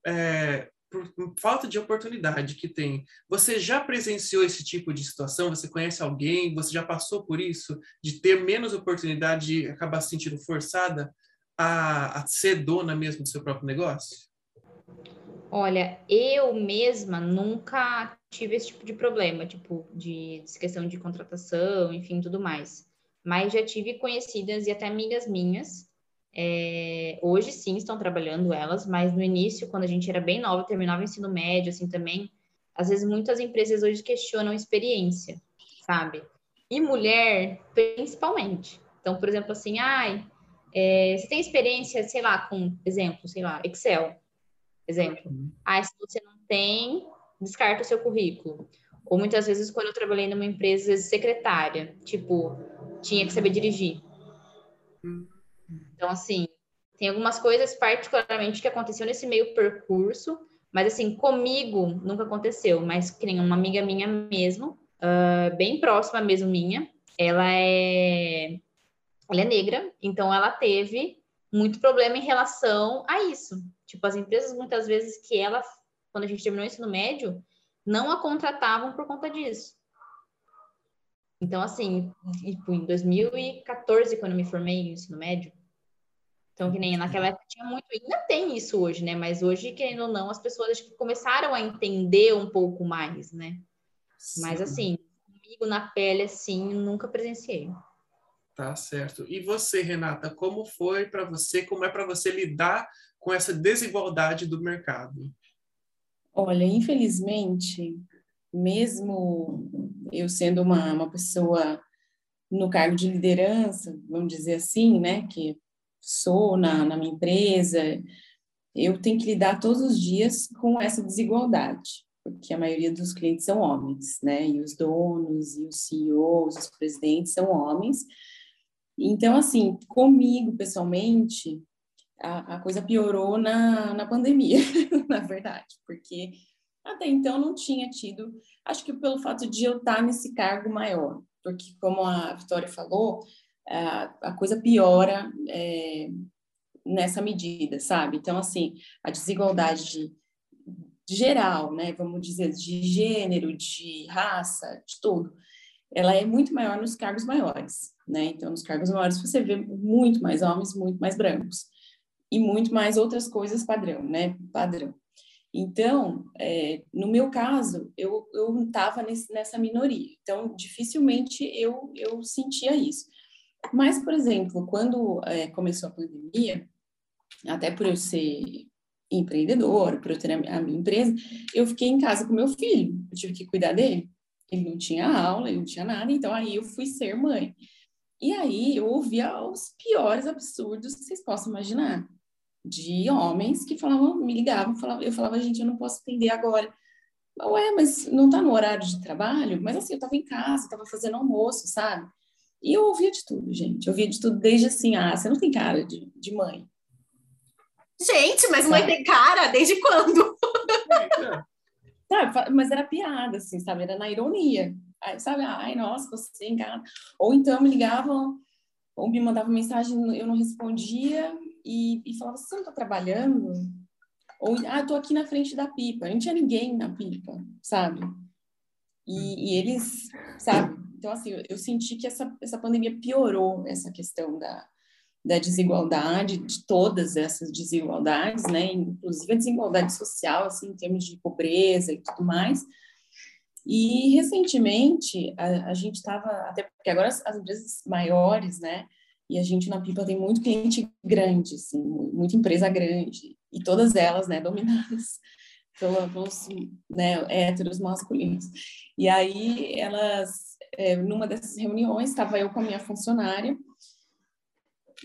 é, por falta de oportunidade que tem. Você já presenciou esse tipo de situação? Você conhece alguém? Você já passou por isso? De ter menos oportunidade e acabar se sentindo forçada a, a ser dona mesmo do seu próprio negócio? Olha, eu mesma nunca tive esse tipo de problema, tipo, de, de questão de contratação, enfim, tudo mais. Mas já tive conhecidas e até amigas minhas é, hoje sim estão trabalhando elas, mas no início, quando a gente era bem nova, terminava o ensino médio, assim também, às vezes muitas empresas hoje questionam experiência, sabe? E mulher, principalmente. Então, por exemplo, assim, ai, é, você tem experiência, sei lá, com, exemplo, sei lá, Excel, exemplo. Ah, se você não tem, descarta o seu currículo. Ou muitas vezes, quando eu trabalhei numa empresa secretária, tipo, tinha que saber dirigir. Então, assim, tem algumas coisas particularmente que aconteceu nesse meio percurso, mas assim, comigo nunca aconteceu, mas que nem uma amiga minha mesmo, uh, bem próxima mesmo minha, ela é ela é negra, então ela teve muito problema em relação a isso. Tipo, as empresas muitas vezes que ela, quando a gente terminou o ensino médio, não a contratavam por conta disso. Então, assim, tipo, em 2014, quando eu me formei no ensino médio, então, que nem naquela época tinha muito, ainda tem isso hoje, né? Mas hoje, querendo ou não, as pessoas acho que começaram a entender um pouco mais, né? Sim. Mas assim, comigo na pele, assim, nunca presenciei. Tá certo. E você, Renata, como foi para você, como é para você lidar com essa desigualdade do mercado? Olha, infelizmente, mesmo eu sendo uma, uma pessoa no cargo de liderança, vamos dizer assim, né, que sou na, na minha empresa, eu tenho que lidar todos os dias com essa desigualdade, porque a maioria dos clientes são homens, né? E os donos, e os CEOs, os presidentes são homens. Então, assim, comigo, pessoalmente, a, a coisa piorou na, na pandemia, na verdade, porque até então não tinha tido, acho que pelo fato de eu estar nesse cargo maior, porque como a Vitória falou, a, coisa piora é, nessa medida, sabe? Então, assim, a desigualdade de, de geral, né, vamos dizer, de gênero, de raça, de tudo, ela é muito maior nos cargos maiores, né? Então, nos cargos maiores você vê muito mais homens, muito mais brancos e muito mais outras coisas padrão, né? Padrão. Então, é, no meu caso, eu estava nessa minoria. Então, dificilmente eu eu sentia isso. Mas, por exemplo, quando é, começou a pandemia, até por eu ser empreendedora, por eu ter a minha empresa, eu fiquei em casa com meu filho. Eu tive que cuidar dele. Ele não tinha aula, ele não tinha nada, então aí eu fui ser mãe. E aí eu ouvia os piores absurdos que vocês possam imaginar. De homens que falavam, me ligavam, falavam, eu falava, gente, eu não posso atender agora. Ué, mas não tá no horário de trabalho? Mas assim, eu tava em casa, tava fazendo almoço, sabe? E eu ouvia de tudo, gente. Eu ouvia de tudo, desde assim, ah, você não tem cara de, de mãe. Gente, mas mãe tem cara? Desde quando? Sabe, mas era piada, assim, sabe? Era na ironia. Aí, sabe, ai, nossa, você engana. Ou então me ligavam, ou me mandavam mensagem, eu não respondia, e, e falava, você não tá trabalhando? Ou, ah, tô aqui na frente da pipa. Não tinha ninguém na pipa, sabe? E, e eles, sabe? Então, assim, eu, eu senti que essa, essa pandemia piorou essa questão da, da desigualdade, de todas essas desigualdades, né, inclusive a desigualdade social, assim, em termos de pobreza e tudo mais. E recentemente a, a gente estava, até porque agora as, as, empresas maiores, né, e a gente na Pipa tem muito cliente grande, assim, muita empresa grande, e todas elas, né, dominadas pelos né, héteros masculinos. E aí elas, é, numa dessas reuniões, estava eu com a minha funcionária,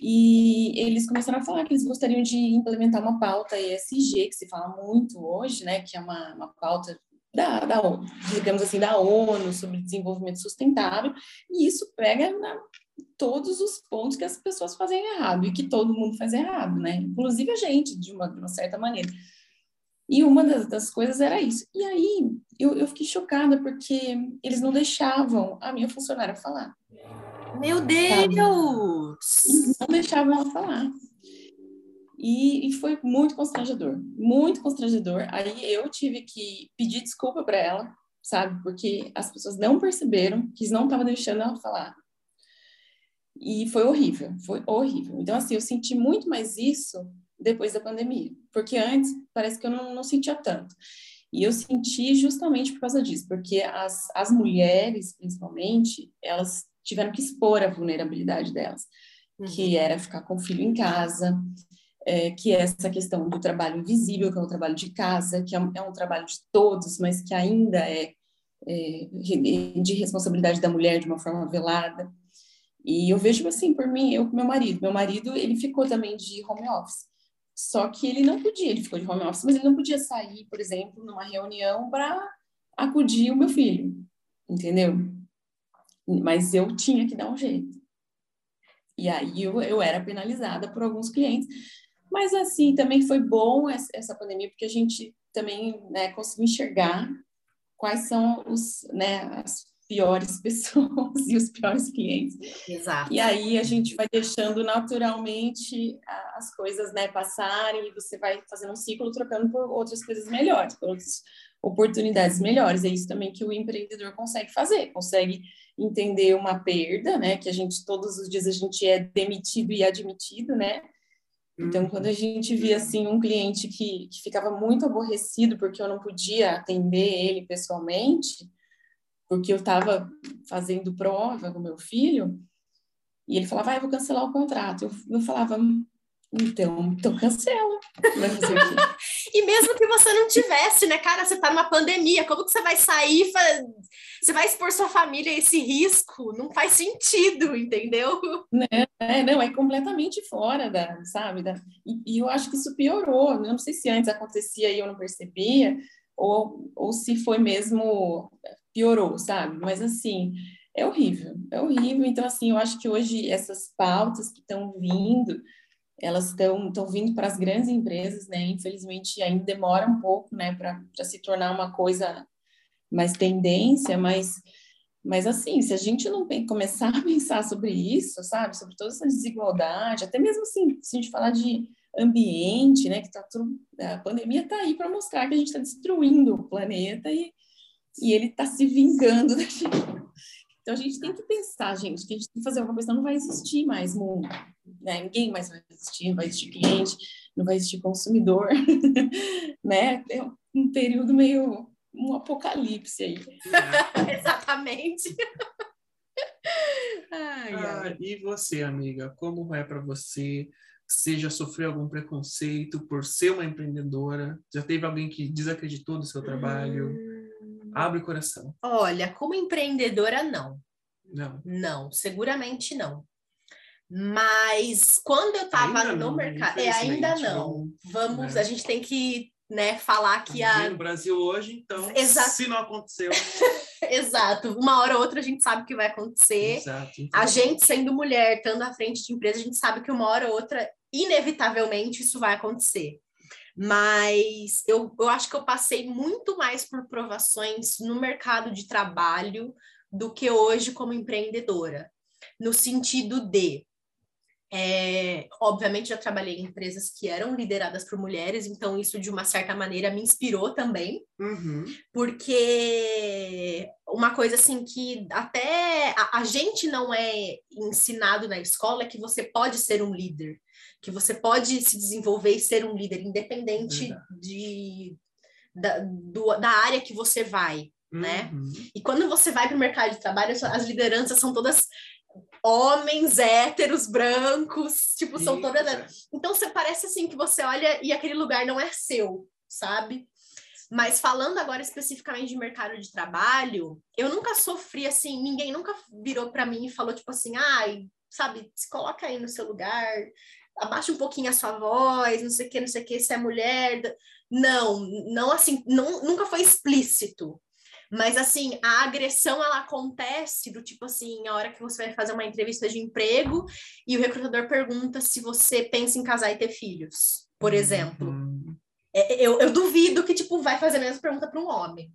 e eles começaram a falar que eles gostariam de implementar uma pauta ESG, que se fala muito hoje, né, que é uma, uma pauta da, da, digamos assim, da ONU sobre desenvolvimento sustentável, e isso pega na, todos os pontos que as pessoas fazem errado e que todo mundo faz errado, né? Inclusive a gente, de uma, de uma certa maneira. E uma das, das, coisas era isso. E aí eu, eu fiquei chocada porque eles não deixavam a minha funcionária falar. Meu Deus! Sabe? Não deixavam ela falar. E, e, foi muito constrangedor, muito constrangedor. Aí eu tive que pedir desculpa para ela, sabe? Porque as pessoas não perceberam que não estava deixando ela falar. E foi horrível, foi horrível. Então, assim, eu senti muito mais isso depois da pandemia, porque antes parece que eu não, não sentia tanto. E eu senti justamente por causa disso, porque as, as mulheres, principalmente, elas tiveram que expor a vulnerabilidade delas, uhum. que era ficar com o filho em casa, é, que é essa questão do trabalho invisível, que é o trabalho de casa, que é um, é um trabalho de todos, mas que ainda é, é, de responsabilidade da mulher de uma forma velada. E eu vejo assim, por mim, eu com meu marido. Meu marido, ele ficou também de home office. Só que ele não podia, ele ficou de home office, mas ele não podia sair, por exemplo, numa reunião para acudir o meu filho, entendeu? Mas eu tinha que dar um jeito. E aí eu, eu era penalizada por alguns clientes. Mas assim, também foi bom essa pandemia, porque a gente também né, conseguiu enxergar quais são os, né, as piores pessoas e os piores clientes. Exato. E aí a gente vai deixando naturalmente as coisas né, passarem e você vai fazendo um ciclo trocando por outras coisas melhores, por outras oportunidades melhores. É isso também que o empreendedor consegue fazer, consegue entender uma perda, né? Que a gente todos os dias a gente é demitido e admitido, né? Então, uhum. quando a gente via assim um cliente que, que ficava muito aborrecido porque eu não podia atender ele pessoalmente, porque eu estava fazendo prova com meu filho, e ele falava, ah, eu vou cancelar o contrato. Eu, eu falava, então, então cancela. e mesmo que você não tivesse, né, cara, você tá numa pandemia, como que você vai sair, você vai expor sua família a esse risco? Não faz sentido, entendeu? Né? É, não, é completamente fora da, sabe? Da, e, e, eu acho que isso piorou. Eu não sei se antes acontecia e eu não percebia, ou, ou se foi mesmo piorou, sabe? Mas assim, é horrível, é horrível. Então, assim, eu acho que hoje essas pautas que estão vindo elas estão estão vindo para as grandes empresas, né? Infelizmente ainda demora um pouco, né, para se tornar uma coisa mais tendência, mas Mas assim, se a gente não começar a pensar sobre isso, sabe, sobre toda essa desigualdade, até mesmo assim, se a gente falar de ambiente, né, que tá tudo, a pandemia está aí para mostrar que a gente está destruindo o planeta e, e ele está se vingando da gente. Então a gente tem que pensar, gente, que a gente tem que fazer alguma coisa, não vai existir mais mundo, né? Ninguém mais vai existir, não vai existir cliente, não vai existir consumidor, né? É um período meio um apocalipse aí. Exatamente. ai, ah, e você, amiga, como é para você? Você já sofreu algum preconceito por ser uma empreendedora? Já teve alguém que desacreditou do seu trabalho? Hum, Abre o coração. Olha, como empreendedora, não. Não. Não, seguramente não. Mas quando eu estava no não, mercado, é ainda infelizmente, não. Vamos, né? a gente tem que, né, falar que a No Brasil hoje, então, Exato. se não aconteceu. exato, uma hora ou outra a gente sabe o que vai acontecer. Exato. A gente sendo mulher, estando à frente de empresa, a gente sabe que uma hora ou outra, inevitavelmente, isso vai acontecer. Mas eu, eu acho que eu passei muito mais por provações no mercado de trabalho do que hoje como empreendedora. No sentido de, é, obviamente, já trabalhei em empresas que eram lideradas por mulheres, então isso, de uma certa maneira, me inspirou também Uhum. porque uma coisa assim que até a, a gente não é ensinado na escola é que você pode ser um líder, que você pode se desenvolver e ser um líder, independente Verdade. de, da, do- da área que você vai, né? Uhum. E quando você vai para o mercado de trabalho, as lideranças são todas homens héteros, brancos, tipo, são Isso, todas. é. Então você parece assim que você olha e aquele lugar não é seu, sabe? Mas falando agora especificamente de mercado de trabalho, eu nunca sofri assim, ninguém nunca virou para mim e falou tipo assim, ai, sabe, se coloca aí no seu lugar, abaixa um pouquinho a sua voz, não sei o que, não sei o que, se é mulher. Não, não assim, não, nunca foi explícito. Mas assim, a agressão ela acontece do tipo assim, a hora que você vai fazer uma entrevista de emprego e o recrutador pergunta se você pensa em casar e ter filhos, por exemplo. Uhum. É, Eu, eu duvido que, tipo, vai fazer a mesma pergunta para um homem,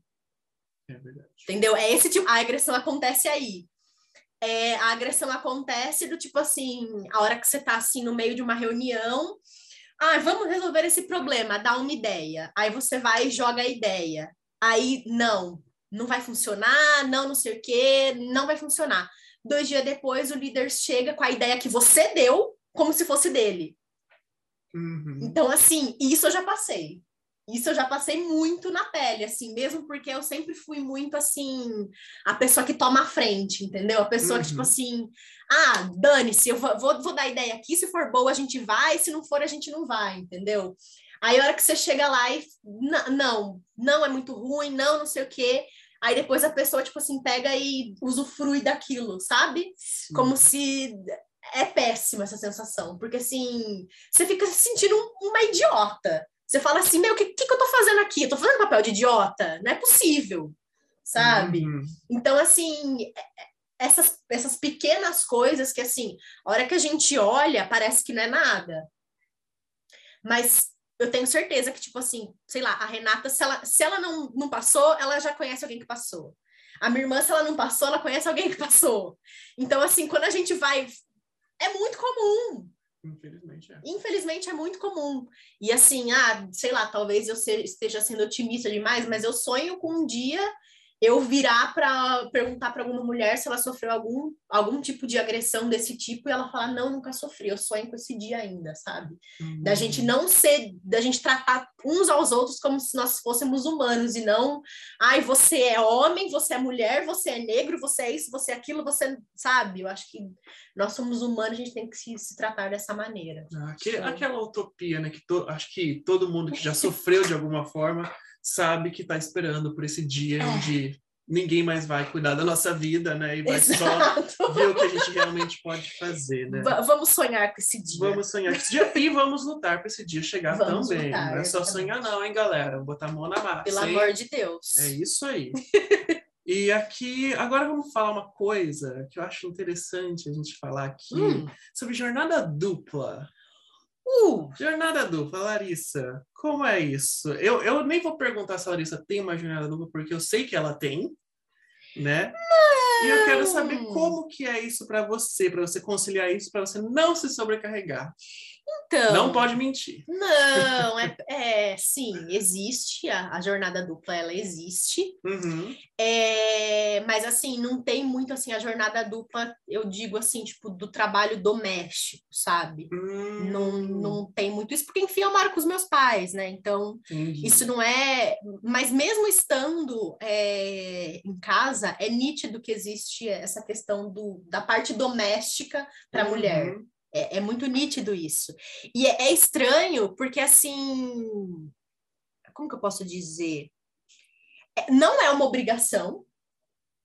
É verdade. entendeu? É esse tipo, a agressão acontece aí. É, a agressão acontece do tipo assim, a hora que você tá assim no meio de uma reunião, ah, vamos resolver esse problema, dá uma ideia. Aí você vai e joga a ideia. Aí, não, não vai funcionar, não, não sei o quê, não vai funcionar. Dois dias depois, o líder chega com a ideia que você deu, como se fosse dele. Uhum. Então, assim, isso eu já passei. Isso eu já passei muito na pele, assim, mesmo porque eu sempre fui muito, assim, a pessoa que toma a frente, entendeu? A pessoa que, Uhum. tipo assim, ah, dane-se, eu vou, vou, vou dar ideia aqui, se for boa a gente vai, se não for a gente não vai, entendeu? Aí a hora que você chega lá e, "N- não, não é muito ruim, não, não sei o quê, aí depois a pessoa, tipo assim, pega e usufrui daquilo, sabe? como se é péssima essa sensação, porque assim, você fica se sentindo um- uma idiota. Você fala assim, meu, o que, que, que eu tô fazendo aqui? Eu tô fazendo papel de idiota? Não é possível, sabe? Uhum. Então, assim, é- é- essas, essas pequenas coisas que, assim, a hora que a gente olha, parece que não é nada. Mas eu tenho certeza que, tipo assim, sei lá, a Renata, se ela, se ela não, não passou, ela já conhece alguém que passou. A minha irmã, se ela não passou, ela conhece alguém que passou. Então, assim, quando a gente vai. É muito comum. Infelizmente é. Infelizmente é muito comum. E assim, ah, sei lá, talvez eu esteja sendo otimista demais, mas eu sonho com um dia eu virar para perguntar para alguma mulher se ela sofreu algum, algum tipo de agressão desse tipo e ela falar, não, nunca sofri, eu sonho com esse dia ainda, sabe? Uhum. Da gente não ser, da gente tratar uns aos outros como se nós fôssemos humanos e não, ai, você é homem, você é mulher, você é negro, você é isso, você é aquilo, você, sabe? Eu acho que nós somos humanos, a gente tem que se, se tratar dessa maneira. Show. aquela utopia, né? Que to- acho que todo mundo que já sofreu de alguma forma sabe que está esperando por esse dia É. onde ninguém mais vai cuidar da nossa vida, né? E vai só Exato. ver o que a gente realmente pode fazer, né? Va- Vamos sonhar com esse dia. Vamos sonhar com esse dia e vamos lutar para esse dia chegar Vamos também. lutar, não é só sonhar, não, hein, galera? Botar a mão na massa. Pelo hein? amor de Deus. É isso aí. E aqui, agora vamos falar uma coisa que eu acho interessante a gente falar aqui Hum. sobre jornada dupla. Uh, Jornada dupla, Larissa, como é isso? Eu, eu nem vou perguntar se a Larissa tem uma jornada dupla, porque eu sei que ela tem, né? E eu quero saber como que é isso para você, para você conciliar isso, para você não se sobrecarregar. Então, Não pode mentir. Não, é, é sim, existe a, a jornada dupla, ela existe. Uhum. É, mas assim, não tem muito assim a jornada dupla, eu digo assim, tipo, do trabalho doméstico, sabe? Hum, Não, não tem muito isso, porque enfim, eu moro com os meus pais, né? Então, isso não é. Mas mesmo estando é, em casa, é nítido que existe essa questão do, da parte doméstica para a Uhum. mulher. É, é muito nítido isso. E é, é estranho, porque assim. Como que eu posso dizer? É, Não é uma obrigação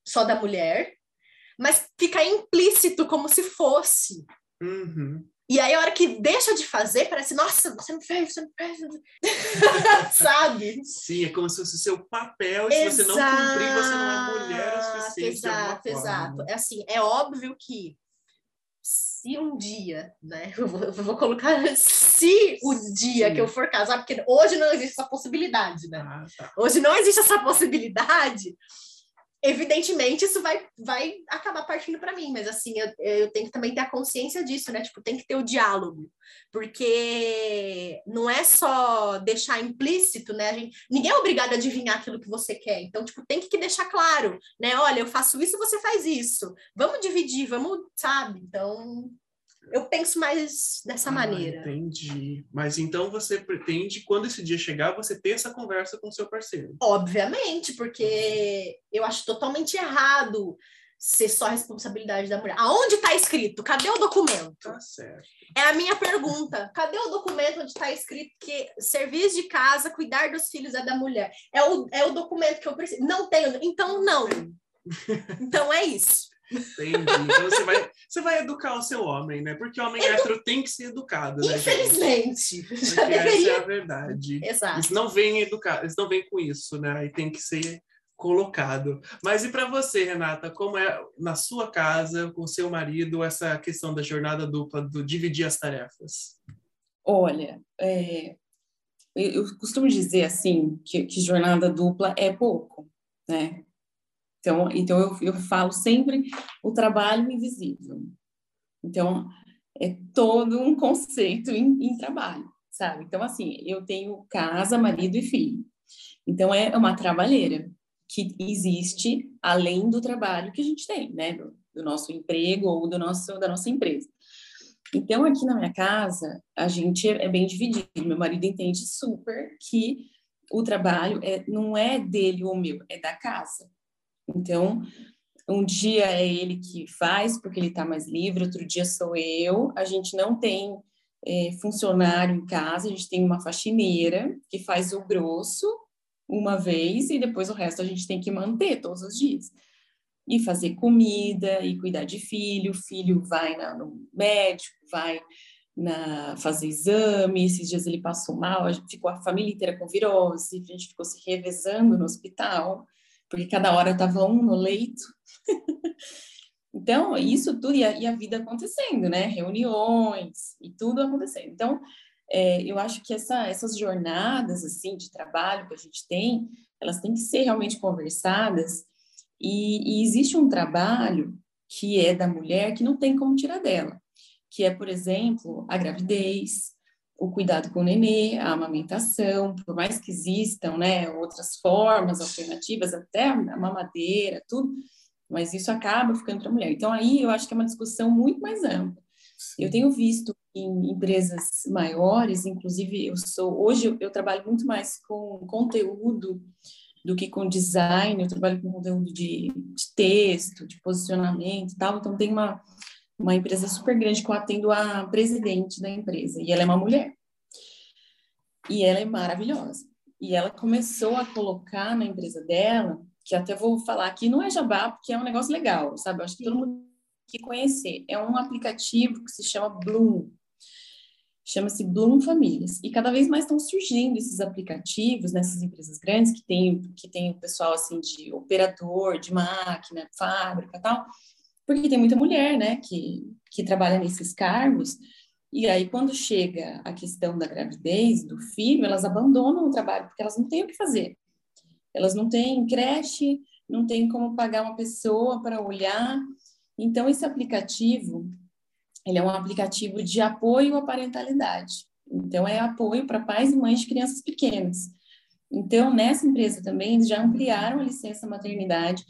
só da mulher, mas fica implícito como se fosse. Uhum. E aí, a hora que deixa de fazer, parece, nossa, você não fez, você não fez. Sabe? Sim, é como se fosse o seu papel, e se você não cumprir, você não é mulher o suficiente. Exato, exato. É assim, é óbvio que se um dia, né? Eu vou, eu vou colocar se o dia Sim. que eu for casar, porque hoje não existe essa possibilidade, né? Ah, tá. Hoje não existe essa possibilidade. Evidentemente, isso vai, vai acabar partindo para mim, mas assim, eu, eu tenho que também ter a consciência disso, né? Tipo, tem que ter o diálogo, porque não é só deixar implícito, né? Gente, ninguém é obrigado a adivinhar aquilo que você quer, então, tipo, tem que deixar claro, né? Olha, eu faço isso, você faz isso. Vamos dividir, vamos, sabe? Então, eu penso mais dessa Ah, maneira. Entendi. Mas então você pretende, quando esse dia chegar, você ter essa conversa com o seu parceiro. Obviamente, porque eu acho totalmente errado ser só responsabilidade da mulher. Aonde está escrito? Cadê o documento? Tá certo. É a minha pergunta. Cadê o documento onde está escrito que serviço de casa, cuidar dos filhos é da mulher? É o, é o documento que eu preciso. Não tenho. Então, não. Então é isso. Entendi. Então você vai, você vai educar o seu homem, né? Porque o homem hétero tem que ser educado, né? gente? Infelizmente. Porque Já essa é deveria. a verdade. Exato. Eles não vêm educar, eles não vêm com isso, né? Aí tem que ser colocado. Mas e para você, Renata, como é na sua casa, com seu marido, essa questão da jornada dupla, do dividir as tarefas? Olha, é, eu, eu costumo dizer assim que, que jornada dupla é pouco, né? Então, então eu, eu falo sempre o trabalho invisível. Então, é todo um conceito em, em trabalho, sabe? Então, assim, eu tenho casa, marido e filho. Então, é uma trabalheira que existe além do trabalho que a gente tem, né? Do, do nosso emprego ou do nosso, da nossa empresa. Então, aqui na minha casa, a gente é bem dividido. Meu marido entende super que o trabalho é, não é dele ou meu, é da casa. Então, um dia é ele que faz, porque ele está mais livre, outro dia sou eu. A gente não tem é, funcionário em casa, a gente tem uma faxineira que faz o grosso uma vez e depois o resto a gente tem que manter todos os dias. E fazer comida, e cuidar de filho, o filho vai na, no médico, vai na, fazer exame, esses dias ele passou mal, a gente ficou a família inteira com virose, a gente ficou se revezando no hospital, porque cada hora estava um no leito. então, isso tudo, e a, e a, vida acontecendo, né? Reuniões e tudo acontecendo. Então, é, eu acho que essa, essas jornadas, assim, de trabalho que a gente tem, elas têm que ser realmente conversadas, e, e existe um trabalho que é da mulher que não tem como tirar dela, que é, por exemplo, a gravidez, o cuidado com o nenê, a amamentação, por mais que existam, né, outras formas alternativas, até a mamadeira, tudo, mas isso acaba ficando para a mulher. Então, aí eu acho que é uma discussão muito mais ampla. Eu tenho visto em empresas maiores, inclusive eu sou, hoje eu, trabalho muito mais com conteúdo do que com design, eu trabalho com conteúdo de, de texto, de posicionamento e tal, então tem uma, uma empresa super grande que eu atendo a presidente da empresa, e ela é uma mulher. E ela é maravilhosa. E ela começou a colocar na empresa dela, que até vou falar aqui, não é jabá, porque é um negócio legal, sabe? Eu acho que todo mundo tem que conhecer. É um aplicativo que se chama Bloom. Chama-se Bloom Famílias. E cada vez mais estão surgindo esses aplicativos nessas empresas grandes que tem, que tem o pessoal assim de operador, de máquina, fábrica tal, porque tem muita mulher, né, que, que trabalha nesses cargos. E aí, quando chega a questão da gravidez, do filho, elas abandonam o trabalho, porque elas não têm o que fazer. Elas não têm creche, não tem como pagar uma pessoa para olhar. Então, esse aplicativo, ele é um aplicativo de apoio à parentalidade. Então, é apoio para pais e mães de crianças pequenas. Então, nessa empresa também, eles já ampliaram a licença maternidade,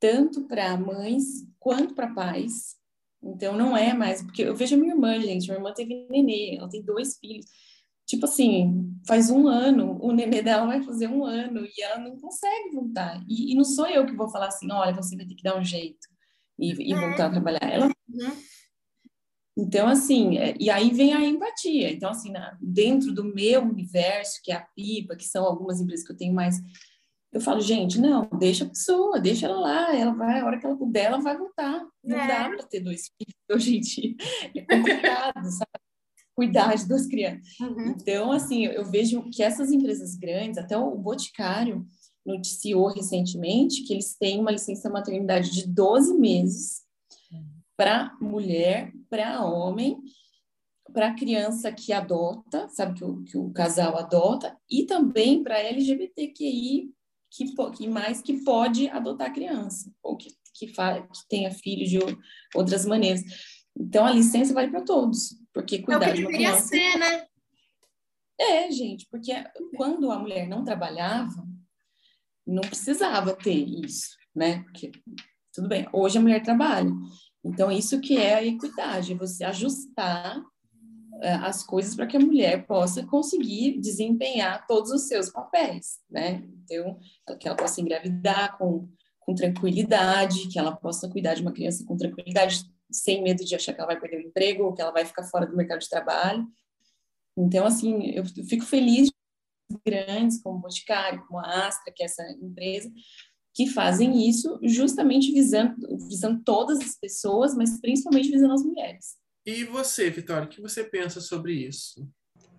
tanto para mães quanto para pais. Então, não é mais, porque eu vejo a minha irmã, gente, minha irmã teve nenê, ela tem dois filhos. Tipo assim, faz um ano, o nenê dela vai fazer um ano e ela não consegue voltar. E, e não sou eu que vou falar assim, olha, você vai ter que dar um jeito e, e voltar a trabalhar. Ela, uhum. Então, assim, é, e aí vem a empatia. Então, assim, na, dentro do meu universo, que é a Pipa, que são algumas empresas que eu tenho mais, eu falo, gente, não, deixa a pessoa, deixa ela lá, ela vai, a hora que ela puder, ela vai voltar. Não é. dá para ter dois filhos hoje em dia. É complicado, sabe? Cuidar de duas crianças. Uhum. Então, assim, eu vejo que essas empresas grandes, até o Boticário noticiou recentemente que eles têm uma licença maternidade de 12 meses para mulher, para homem, para criança que adota, sabe que o, que o casal adota, e também para LGBTQI que, que mais que pode adotar criança, ou que, que, que tenha filho de outras maneiras. Então, a licença vale para todos, porque cuidar é o que de uma criança... ser, né? É, gente, porque quando a mulher não trabalhava, não precisava ter isso, né? Porque, tudo bem, hoje a mulher trabalha, então, isso que é a equidade, você ajustar é, as coisas para que a mulher possa conseguir desempenhar todos os seus papéis, né? Então, que ela possa engravidar com, com tranquilidade, que ela possa cuidar de uma criança com tranquilidade, sem medo de achar que ela vai perder o emprego ou que ela vai ficar fora do mercado de trabalho. Então, assim, eu fico feliz grandes como o Boticário, como a Astra, que é essa empresa, que fazem isso justamente visando, visando todas as pessoas, mas principalmente visando as mulheres. E você, Vitória, o que você pensa sobre isso?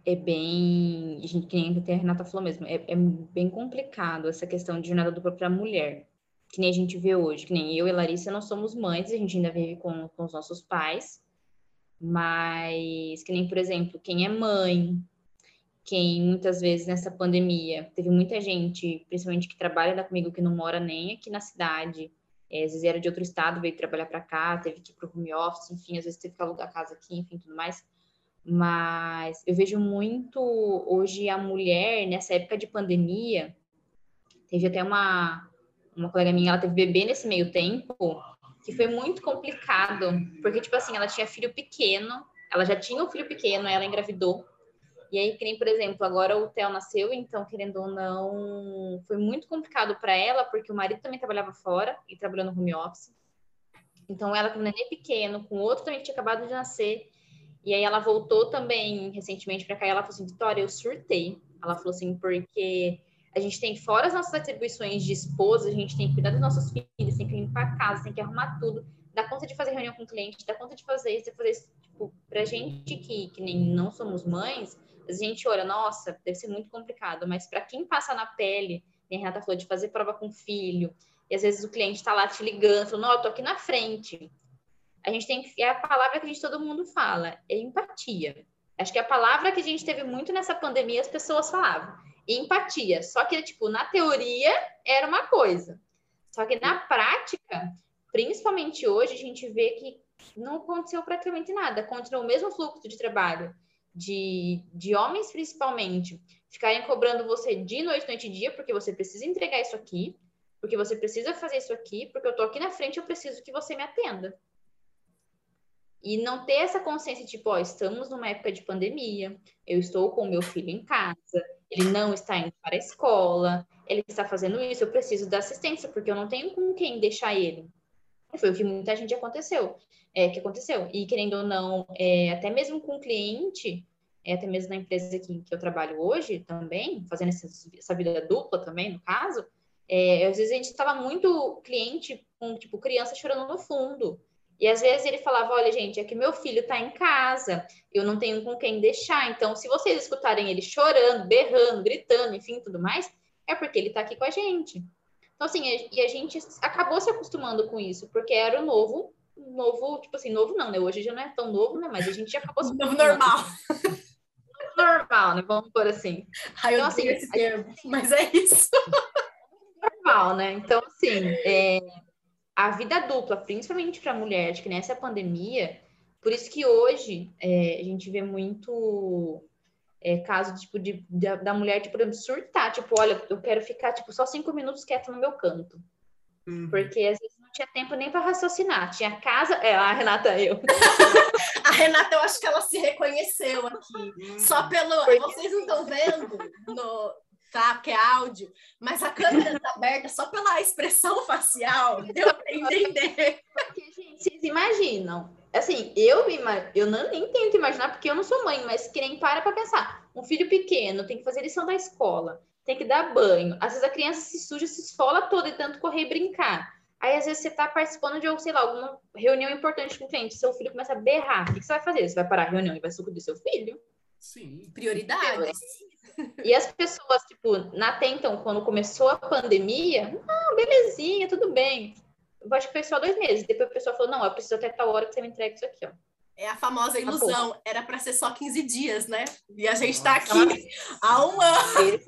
É bem, a gente, que nem a Renata falou mesmo, é, é bem complicado essa questão de jornada dupla para a mulher, que nem a gente vê hoje, que nem eu e Larissa não somos mães, a gente ainda vive com, com os nossos pais, mas que nem, por exemplo, quem é mãe, quem muitas vezes nessa pandemia teve muita gente, principalmente que trabalha comigo, que não mora nem aqui na cidade, é, às vezes era de outro estado, veio trabalhar para cá, teve que ir para o home office, enfim, às vezes teve que alugar casa aqui, enfim, tudo mais. Mas eu vejo muito hoje a mulher, nessa época de pandemia, teve até uma, uma colega minha, ela teve bebê nesse meio tempo, que foi muito complicado, porque, tipo assim, ela tinha filho pequeno, ela já tinha um filho pequeno, ela engravidou, e aí, que nem, por exemplo, agora o Theo nasceu, então, querendo ou não, foi muito complicado para ela, porque o marido também trabalhava fora e trabalhou no home office. Então, ela com um neném pequeno, com outro também que tinha acabado de nascer. E aí, ela voltou também recentemente para cá e ela falou assim: Vitória, eu surtei. Ela falou assim, porque a gente tem, fora as nossas atribuições de esposa, a gente tem que cuidar dos nossos filhos, tem que limpar a casa, tem que arrumar tudo, dá conta de fazer reunião com o cliente, dá conta de fazer isso, de fazer isso. Tipo, pra gente que, que nem não somos mães, a gente olha, nossa, deve ser muito complicado, mas para quem passa na pele, a Renata falou de fazer prova com filho, e às vezes o cliente está lá te ligando, falando, não, eu tô aqui na frente. A gente tem que, é a palavra que a gente todo mundo fala, é empatia. Acho que a palavra que a gente teve muito nessa pandemia, as pessoas falavam, empatia. Só que, tipo, na teoria era uma coisa. Só que na prática, principalmente hoje, a gente vê que não aconteceu praticamente nada. Continuou o mesmo fluxo de trabalho de, de homens principalmente ficarem cobrando você de noite, noite e dia, porque você precisa entregar isso aqui, porque você precisa fazer isso aqui, porque eu tô aqui na frente, eu preciso que você me atenda. E não ter essa consciência, tipo, ó, estamos numa época de pandemia, eu estou com meu filho em casa, ele não está indo para a escola, ele está fazendo isso, eu preciso da assistência, porque eu não tenho com quem deixar ele. Foi o que muita gente aconteceu, é, que aconteceu. E querendo ou não, é, até mesmo com o cliente, é, até mesmo na empresa que, que eu trabalho hoje também, fazendo essa, essa vida dupla também, no caso, é, às vezes a gente estava muito cliente com, tipo, criança chorando no fundo. E às vezes ele falava: Olha, gente, é que meu filho está em casa, eu não tenho com quem deixar. Então, se vocês escutarem ele chorando, berrando, gritando, enfim, tudo mais, é porque ele está aqui com a gente. Então, assim, e a gente acabou se acostumando com isso, porque era o novo, novo, tipo assim, novo não, né? Hoje já não é tão novo, né? Mas a gente já acabou se Novo normal. normal, né? Vamos por assim. Ai, então, assim, esse termo, mas é isso. normal, né? Então, assim, é, a vida dupla, principalmente para mulher, acho que nessa pandemia, por isso que hoje é, a gente vê muito é, caso tipo, de, de, da mulher, tipo, surtar, tipo, olha, eu quero ficar tipo, só cinco minutos quieta no meu canto. Uhum. Porque às vezes tinha tempo nem para raciocinar. Tinha casa. É, a Renata, eu. a Renata, eu acho que ela se reconheceu aqui. Uhum. Só pelo. Porque... Vocês não estão vendo no, tá? Que é áudio, mas a câmera tá aberta só pela expressão facial, deu para entender. Porque, gente, vocês imaginam, assim, eu, eu não, nem tento imaginar, porque eu não sou mãe, mas que nem para para pensar, um filho pequeno tem que fazer lição da escola, tem que dar banho, às vezes a criança se suja, se esfola toda e tanto correr e brincar. Aí, às vezes, você está participando de, sei lá, alguma reunião importante com o cliente, seu filho começa a berrar. O que você vai fazer? Você vai parar a reunião e vai socorrer seu filho? Sim. Prioridades. E as pessoas, tipo, na então, quando começou a pandemia, não, belezinha, tudo bem. Eu acho que foi só dois meses. Depois a pessoa falou, não, eu preciso até tal hora que você me entregue isso aqui, ó. É a famosa ilusão. Era para ser só 15 dias, né? E a gente está aqui há um ano.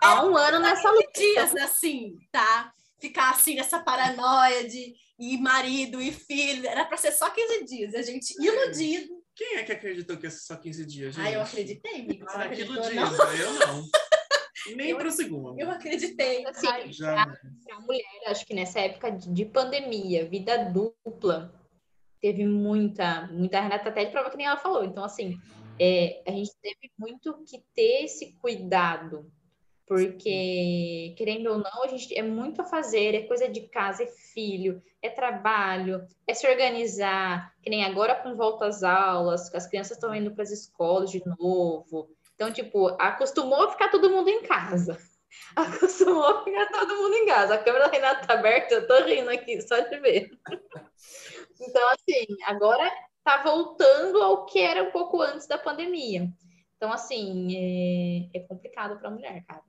há um ano nessa luta. dias, assim, tá? Ficar assim, nessa paranoia de e marido e filho. Era para ser só 15 dias. A gente iludido quem é que acreditou que ia ser só 15 dias, gente? Ah, eu acreditei, Mico. Ah, que iludido. Eu não. Nem para o segundo. Eu acreditei. Assim, Já. a mulher, acho que nessa época de pandemia, vida dupla, teve muita, muita Renata até de prova que nem ela falou. Então, assim, é, a gente teve muito que ter esse cuidado porque, querendo ou não, a gente é muito a fazer, é coisa de casa, é filho, é trabalho, é se organizar, que nem agora com volta às aulas, as crianças estão indo para as escolas de novo. Então, tipo, acostumou a ficar todo mundo em casa. Acostumou a ficar todo mundo em casa. A câmera da Renata tá aberta, eu tô rindo aqui, só de ver. Então, assim, agora tá voltando ao que era um pouco antes da pandemia. Então, assim, é, é complicado para a mulher, cara.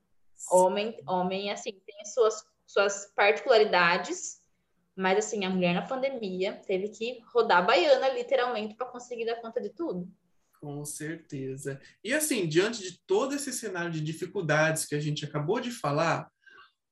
Homem, homem assim, tem suas, suas particularidades, mas assim, a mulher na pandemia teve que rodar a baiana, literalmente, para conseguir dar conta de tudo. Com certeza. E assim, diante de todo esse cenário de dificuldades que a gente acabou de falar,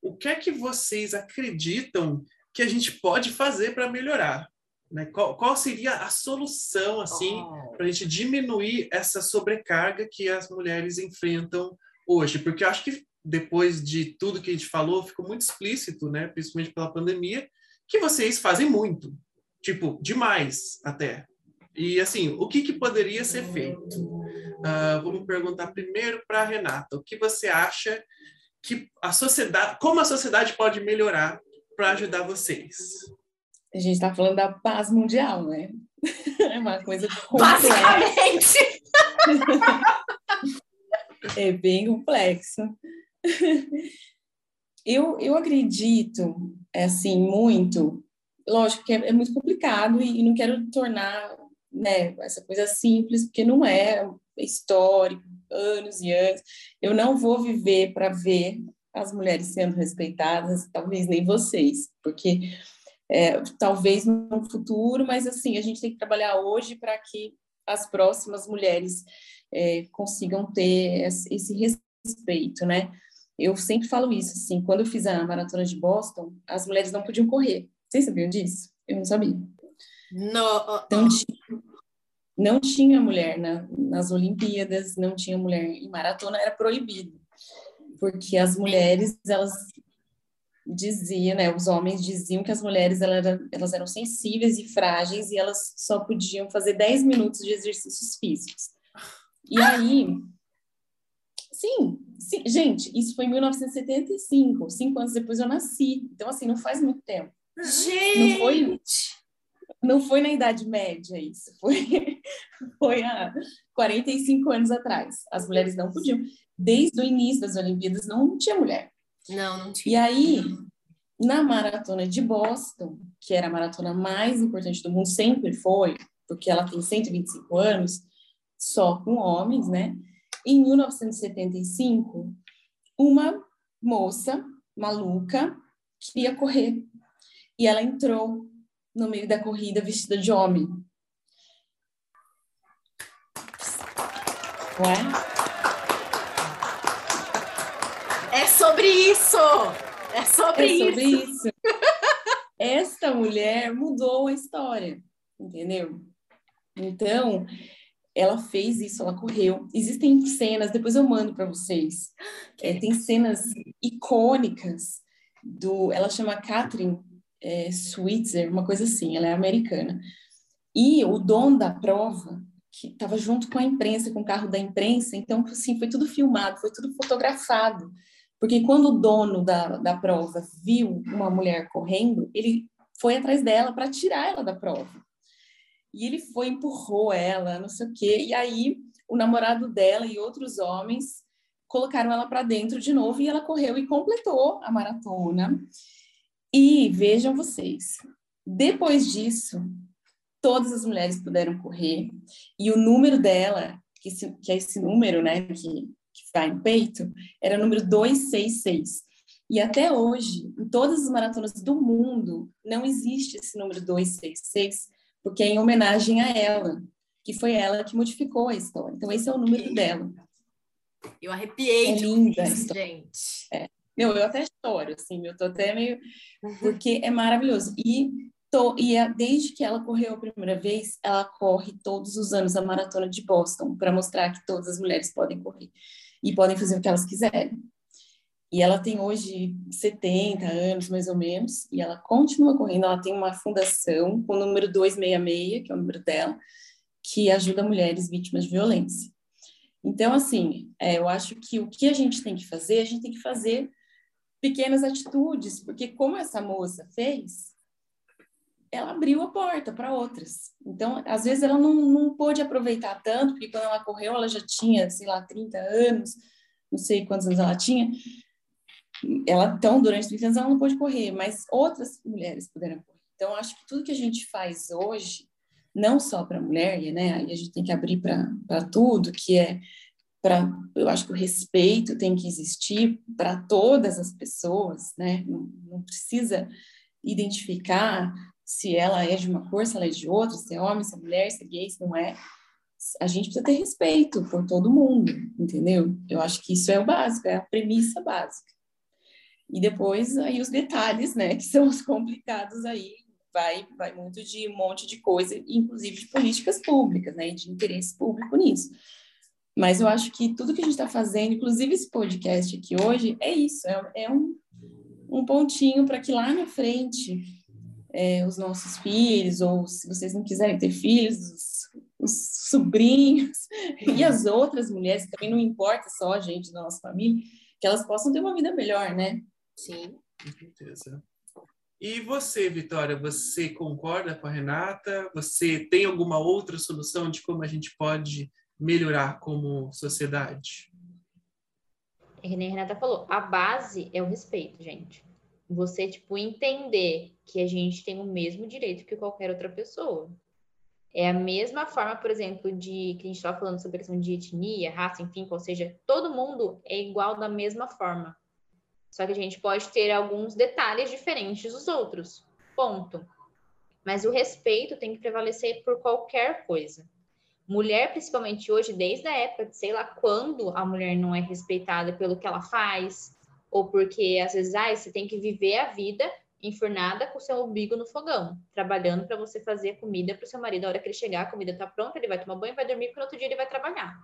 o que é que vocês acreditam que a gente pode fazer para melhorar? Né? Qual, qual, seria a solução assim oh. para a gente diminuir essa sobrecarga que as mulheres enfrentam hoje? Porque eu acho que depois de tudo que a gente falou, ficou muito explícito, né, principalmente pela pandemia, que vocês fazem muito, tipo, demais até. E assim, o que, que poderia ser feito? Uh, vamos perguntar primeiro para a Renata, o que você acha que a sociedade, como a sociedade pode melhorar para ajudar vocês? A gente está falando da paz mundial, né? É uma coisa Basicamente! é bem complexo. eu, eu acredito, é assim, muito. Lógico que é, é muito complicado e, e, não quero tornar né, essa coisa simples, porque não é, histórico, anos e anos. Eu não vou viver para ver as mulheres sendo respeitadas, talvez nem vocês, porque é, talvez no futuro, mas assim, a gente tem que trabalhar hoje para que as próximas mulheres é, consigam ter esse respeito, né? Eu sempre falo isso, assim, quando eu fiz a maratona de Boston, as mulheres não podiam correr. Vocês sabiam disso? Eu não sabia. Não, não, tinha, não tinha mulher na, nas Olimpíadas, não tinha mulher em maratona, era proibido. Porque as mulheres, elas diziam, né, os homens diziam que as mulheres elas eram, elas eram sensíveis e frágeis e elas só podiam fazer 10 minutos de exercícios físicos. E aí, sim, Sim, gente, isso foi em 1975, cinco anos depois eu nasci. Então, assim, não faz muito tempo. Gente! Não foi, não foi na Idade Média isso, foi, foi há 45 anos atrás. As mulheres não podiam. Desde o início das Olimpíadas não tinha mulher. Não, não tinha. E aí, na maratona de Boston, que era a maratona mais importante do mundo, sempre foi, porque ela tem 125 anos, só com homens, né? Em 1975, uma moça maluca queria correr e ela entrou no meio da corrida vestida de homem. Ué? É sobre isso! É sobre, é sobre isso. isso. Esta mulher mudou a história, entendeu? Então, ela fez isso, ela correu. Existem cenas, depois eu mando para vocês. É, tem cenas icônicas do. Ela chama Catherine é, Switzer, uma coisa assim, ela é americana. E o dono da prova, que estava junto com a imprensa, com o carro da imprensa, então, assim, foi tudo filmado, foi tudo fotografado. Porque quando o dono da, da prova viu uma mulher correndo, ele foi atrás dela para tirar ela da prova. E ele foi, empurrou ela, não sei o quê. E aí o namorado dela e outros homens colocaram ela para dentro de novo e ela correu e completou a maratona. E vejam vocês, depois disso, todas as mulheres puderam correr e o número dela, que, se, que é esse número, né, que, que está em peito, era o número 266. E até hoje, em todas as maratonas do mundo, não existe esse número 266, porque é em homenagem a ela, que foi ela que modificou a história. Então, esse é o número dela. Eu arrepiei é de linda isso, gente. É. Meu, eu até choro, assim, eu tô até meio... Porque é maravilhoso. E, tô, e é, desde que ela correu a primeira vez, ela corre todos os anos a Maratona de Boston, para mostrar que todas as mulheres podem correr. E podem fazer o que elas quiserem. E ela tem hoje 70 anos, mais ou menos, e ela continua correndo. Ela tem uma fundação com o número 266, que é o número dela, que ajuda mulheres vítimas de violência. Então, assim, é, eu acho que o que a gente tem que fazer, a gente tem que fazer pequenas atitudes, porque como essa moça fez, ela abriu a porta para outras. Então, às vezes ela não, não pôde aproveitar tanto, porque quando ela correu, ela já tinha, sei lá, 30 anos, não sei quantos anos ela tinha, ela então durante 30 anos ela não pôde correr, mas outras mulheres puderam correr. Então acho que tudo que a gente faz hoje, não só para a mulher, né? Aí a gente tem que abrir para tudo, que é para eu acho que o respeito tem que existir para todas as pessoas, né? Não, não, precisa identificar se ela é de uma cor, se ela é de outra, se é homem, se é mulher, se é gay, se não é. A gente precisa ter respeito por todo mundo, entendeu? Eu acho que isso é o básico, é a premissa básica. E depois aí os detalhes, né, que são os complicados aí, vai vai muito de um monte de coisa, inclusive de políticas públicas, né, de interesse público nisso. Mas eu acho que tudo que a gente está fazendo, inclusive esse podcast aqui hoje, é isso, é, é um, um pontinho para que lá na frente é, os nossos filhos, ou se vocês não quiserem ter filhos, os, os sobrinhos e as outras mulheres, também não importa só a gente da nossa família, que elas possam ter uma vida melhor, né? Sim. Com certeza. E você, Vitória, você concorda com a Renata? Você tem alguma outra solução de como a gente pode melhorar como sociedade? É que nem a Renata falou, a base é o respeito, gente. Você, tipo, entender que a gente tem o mesmo direito que qualquer outra pessoa. É a mesma forma, por exemplo, de que a gente estava falando sobre a questão de etnia, raça, enfim, ou seja, todo mundo é igual da mesma forma. Só que a gente pode ter alguns detalhes diferentes dos outros. Ponto. Mas o respeito tem que prevalecer por qualquer coisa. Mulher, principalmente hoje, desde a época de sei lá quando a mulher não é respeitada pelo que ela faz, ou porque às vezes ah, você tem que viver a vida enfurnada com seu umbigo no fogão, trabalhando para você fazer comida para o seu marido. A hora que ele chegar, a comida está pronta, ele vai tomar banho, vai dormir, porque no outro dia ele vai trabalhar.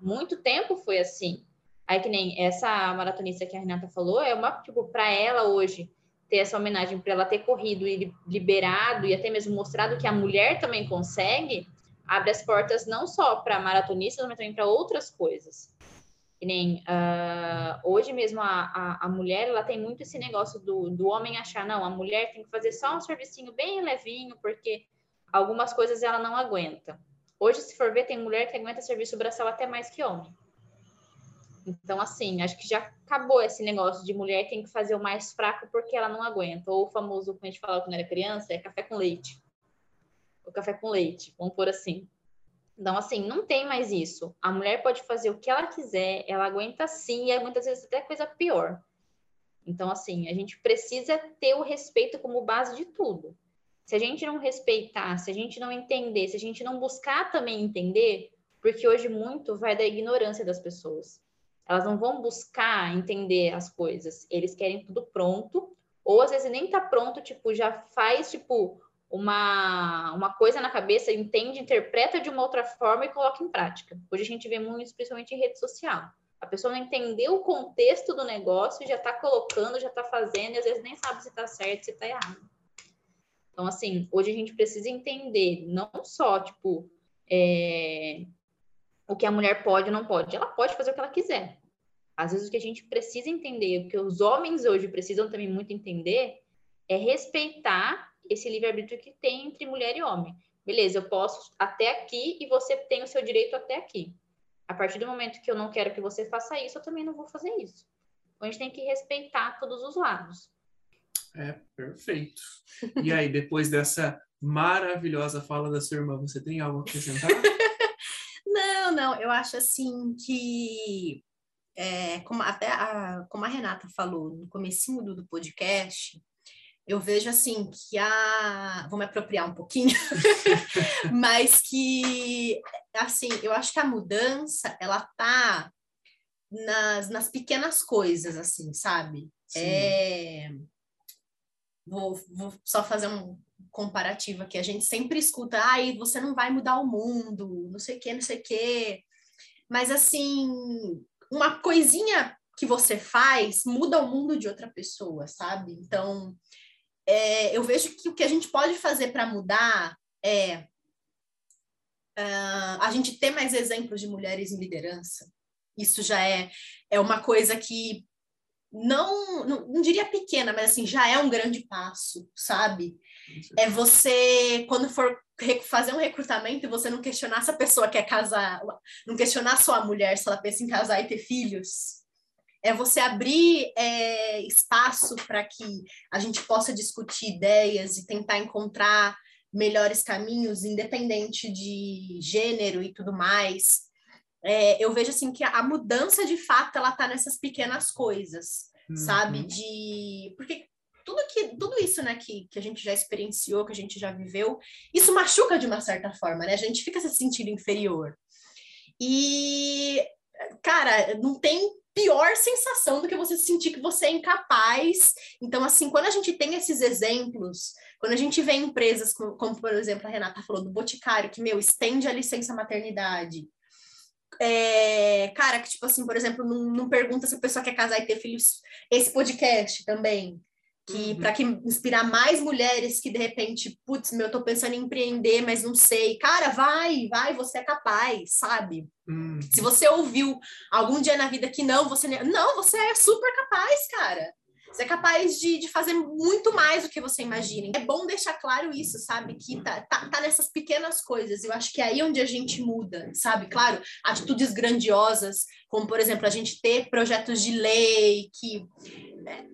Muito tempo foi assim. Aí que nem essa maratonista que a Renata falou, é uma, tipo, para ela hoje ter essa homenagem, para ela ter corrido e liberado e até mesmo mostrado que a mulher também consegue, abre as portas não só para maratonistas, mas também para outras coisas. Que nem uh, hoje mesmo a, a, a, mulher ela tem muito esse negócio do, do homem achar, não, a mulher tem que fazer só um servicinho bem levinho, porque algumas coisas ela não aguenta. Hoje, se for ver, tem mulher que aguenta serviço braçal até mais que homem. Então, assim, acho que já acabou esse negócio de mulher tem que fazer o mais fraco porque ela não aguenta. Ou o famoso, como a gente falava quando era criança, é café com leite. O café com leite, vamos por assim. Então, assim, não tem mais isso. A mulher pode fazer o que ela quiser, ela aguenta sim, e muitas vezes até coisa pior. Então, assim, a gente precisa ter o respeito como base de tudo. Se a gente não respeitar, se a gente não entender, se a gente não buscar também entender, porque hoje muito vai da ignorância das pessoas. Elas não vão buscar entender as coisas. Eles querem tudo pronto, ou às vezes nem tá pronto, tipo, já faz, tipo, uma, uma coisa na cabeça, entende, interpreta de uma outra forma e coloca em prática. Hoje a gente vê muito, principalmente em rede social. A pessoa não entendeu o contexto do negócio, já está colocando, já está fazendo, e às vezes nem sabe se está certo, se está errado. Então, assim, hoje a gente precisa entender não só, tipo, é, o que a mulher pode ou não pode. Ela pode fazer o que ela quiser. Às vezes o que a gente precisa entender, o que os homens hoje precisam também muito entender, é respeitar esse livre-arbítrio que tem entre mulher e homem. Beleza, eu posso até aqui e você tem o seu direito até aqui. A partir do momento que eu não quero que você faça isso, eu também não vou fazer isso. Então, a gente tem que respeitar todos os lados. É, perfeito. E aí, depois dessa maravilhosa fala da sua irmã, você tem algo a acrescentar? não, eu acho assim que, é, como até a, como a Renata falou no comecinho do, do podcast, eu vejo assim que a. Vou me apropriar um pouquinho, mas que assim, eu acho que a mudança ela tá nas, nas pequenas coisas, assim, sabe? É... Vou, vou só fazer um comparativo aqui. A gente sempre escuta, ai, ah, você não vai mudar o mundo, não sei o quê, não sei o quê. Mas assim, uma coisinha que você faz muda o mundo de outra pessoa, sabe? Então, é, eu vejo que o que a gente pode fazer para mudar é uh, a gente ter mais exemplos de mulheres em liderança. Isso já é, é uma coisa que não, não, não diria pequena, mas assim, já é um grande passo, sabe? É você, quando for fazer um recrutamento você não questionar se a pessoa quer casar, não questionar sua mulher se ela pensa em casar e ter filhos, é você abrir é, espaço para que a gente possa discutir ideias e tentar encontrar melhores caminhos, independente de gênero e tudo mais. É, eu vejo assim que a mudança de fato ela está nessas pequenas coisas, uhum. sabe? De porque tudo que tudo isso, né, que, que a gente já experienciou, que a gente já viveu, isso machuca de uma certa forma, né? A gente fica se sentindo inferior. E cara, não tem pior sensação do que você sentir que você é incapaz. Então, assim, quando a gente tem esses exemplos, quando a gente vê empresas como, como por exemplo, a Renata falou do Boticário, que, meu, estende a licença maternidade. É, cara, que, tipo assim, por exemplo, não, não pergunta se a pessoa quer casar e ter filhos. Esse podcast também que uhum. para que inspirar mais mulheres que de repente, putz, meu, eu tô pensando em empreender, mas não sei. Cara, vai, vai, você é capaz, sabe? Uhum. Se você ouviu algum dia na vida que não, você não, você é super capaz, cara. Você é capaz de, de fazer muito mais do que você imagina. É bom deixar claro isso, sabe? Que tá, tá, tá nessas pequenas coisas. Eu acho que é aí onde a gente muda, sabe? Claro, atitudes grandiosas, como, por exemplo, a gente ter projetos de lei que né,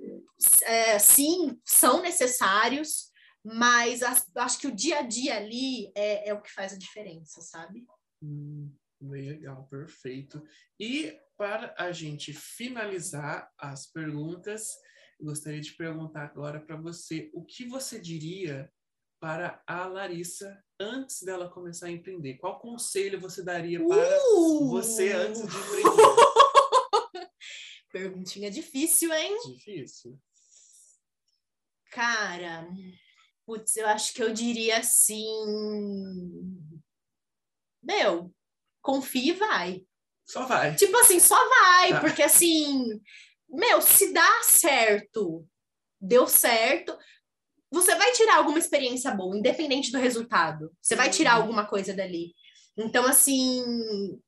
é, sim, são necessários, mas acho que o dia a dia ali é, é o que faz a diferença, sabe? Hum, legal, perfeito. E para a gente finalizar as perguntas, gostaria de perguntar agora para você o que você diria para a Larissa antes dela começar a empreender? Qual conselho você daria para uh! você antes de empreender? Perguntinha difícil, hein? Difícil. Cara, putz, eu acho que eu diria assim. Meu, confia e vai. Só vai. Tipo assim, só vai, tá. porque assim, meu, se dá certo, deu certo, você vai tirar alguma experiência boa, independente do resultado. Você vai tirar uhum. alguma coisa dali. Então, assim,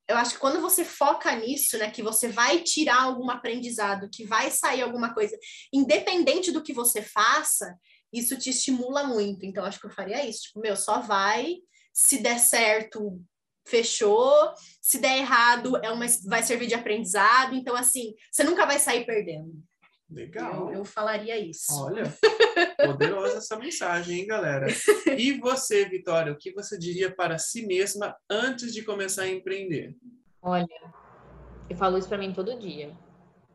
eu acho que quando você foca nisso, né, que você vai tirar algum aprendizado, que vai sair alguma coisa, independente do que você faça, isso te estimula muito. Então, acho que eu faria isso. Tipo, meu, só vai, se der certo, fechou, se der errado, é uma, vai servir de aprendizado. Então, assim, você nunca vai sair perdendo. Legal. Eu, eu falaria isso. Olha, poderosa essa mensagem, hein, galera? E você, Vitória, o que você diria para si mesma antes de começar a empreender? Olha, eu falo isso para mim todo dia.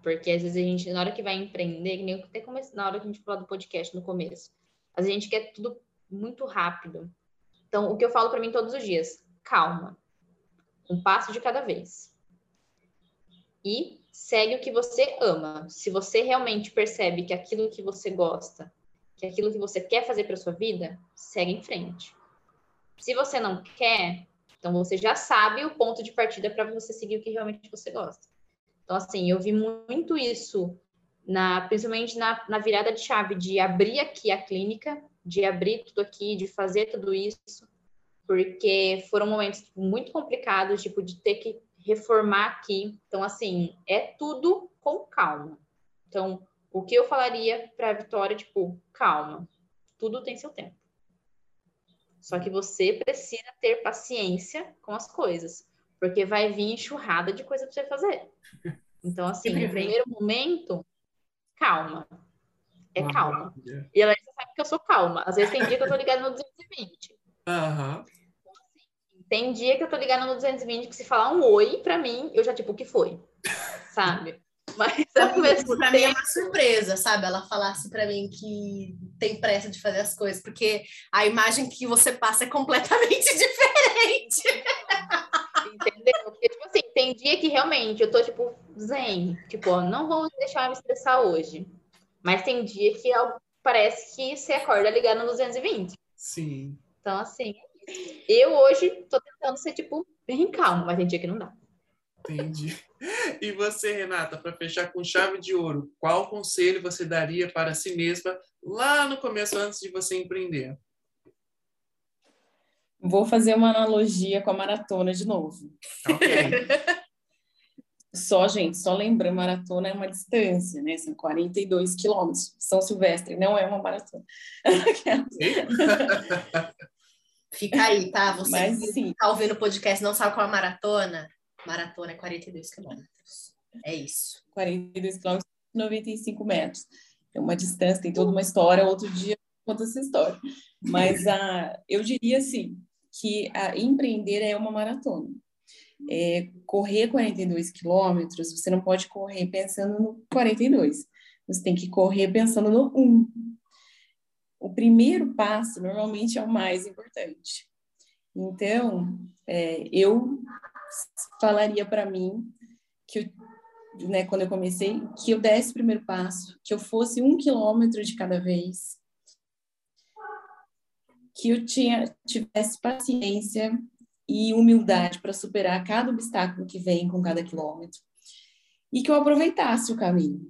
Porque às vezes a gente, na hora que vai empreender, que nem até comecei, na hora que a gente falou do podcast no começo, a gente quer tudo muito rápido. Então, o que eu falo para mim todos os dias, calma. Um passo de cada vez. E segue o que você ama. Se você realmente percebe que aquilo que você gosta, que aquilo que você quer fazer para sua vida, segue em frente. Se você não quer, então você já sabe o ponto de partida para você seguir o que realmente você gosta. Então, assim, eu vi muito isso, na, principalmente na, na virada de chave, de abrir aqui a clínica, de abrir tudo aqui, de fazer tudo isso, porque foram momentos muito complicados, tipo, de ter que reformar aqui. Então, assim, é tudo com calma. Então, o que eu falaria para a Vitória, tipo, calma, tudo tem seu tempo. Só que você precisa ter paciência com as coisas, porque vai vir enxurrada de coisa para você fazer. Então, assim, no primeiro momento, calma. É calma. E ela sabe que eu sou calma. Às vezes tem dia que eu tô ligada no 220. Aham. Tem dia que eu tô ligada no 220 que se falar um oi pra mim, eu já tipo, o que foi? Sabe? Mas ao mesmo pra mim é tempo, uma surpresa, sabe? Ela falasse pra mim que tem pressa de fazer as coisas, porque a imagem que você passa é completamente diferente. entendeu? Porque, tipo assim, tem dia que realmente eu tô, tipo, zen. Tipo, ó, não vou deixar me estressar hoje. Mas tem dia que parece que você acorda ligado no 220. Sim. Então, assim, é eu hoje tô tentando ser, tipo, bem calmo, mas tem dia que não dá. Entendi. E você, Renata, para fechar com chave de ouro, qual conselho você daria para si mesma lá no começo, antes de você empreender? Vou fazer uma analogia com a maratona de novo. Ok. Só, gente, só lembrando, maratona é uma distância, né? São 42 quilômetros. São Silvestre não é uma maratona. Fica aí, tá? Você Mas, que sim. tá ouvindo o podcast e não sabe qual é a maratona? Maratona é 42 quilômetros. É isso. 42 quilômetros, 95 metros. É uma distância, tem toda uma história. Outro dia eu conto essa história. Mas a, eu diria assim, que a empreender é uma maratona. É, correr 42 quilômetros, você não pode correr pensando no 42. Você tem que correr pensando no 1. O primeiro passo, normalmente, é o mais importante. Então, é, eu falaria para mim que né, quando eu comecei, que eu desse o primeiro passo, que eu fosse um quilômetro de cada vez, que eu tinha, tivesse paciência e humildade para superar cada obstáculo que vem com cada quilômetro, e que eu aproveitasse o caminho,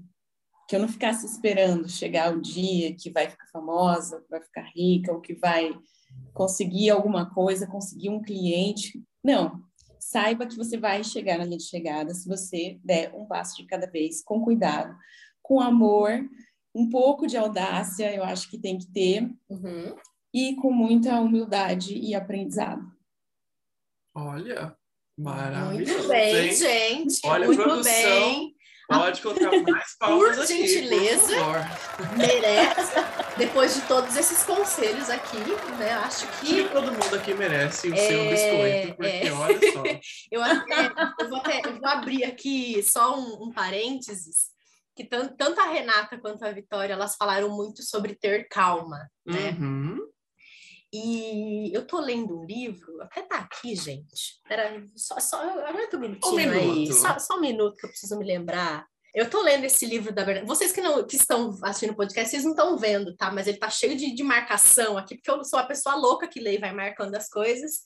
que eu não ficasse esperando chegar o dia que vai ficar famosa, vai ficar rica, ou que vai conseguir alguma coisa, conseguir um cliente. Não, saiba que você vai chegar na linha de chegada se você der um passo de cada vez, com cuidado, com amor, um pouco de audácia, eu acho que tem que ter, Uhum. e com muita humildade e aprendizado. Olha, maravilhoso. Muito bem, hein? gente. Olha, muito produção. bem. Pode colocar mais palmas Por aqui, gentileza. por favor. Merece. Depois de todos esses conselhos aqui, né? Acho Acho que que todo mundo aqui merece o É, seu biscoito, porque é. olha só. Eu, até, eu, vou até- eu vou abrir aqui só um, um parênteses, que tan- tanto a Renata quanto a Vitória, elas falaram muito sobre ter calma, né? Uhum. E eu tô lendo um livro, até tá aqui, gente. Pera, só, só aguenta um minutinho Um aí. minuto. Só, só um minuto que eu preciso me lembrar. Eu tô lendo esse livro da Bernadette. Vocês que, não, que estão assistindo o podcast, vocês não estão vendo, tá? Mas ele tá cheio de, de marcação aqui, porque eu sou a pessoa louca que lê e vai marcando as coisas.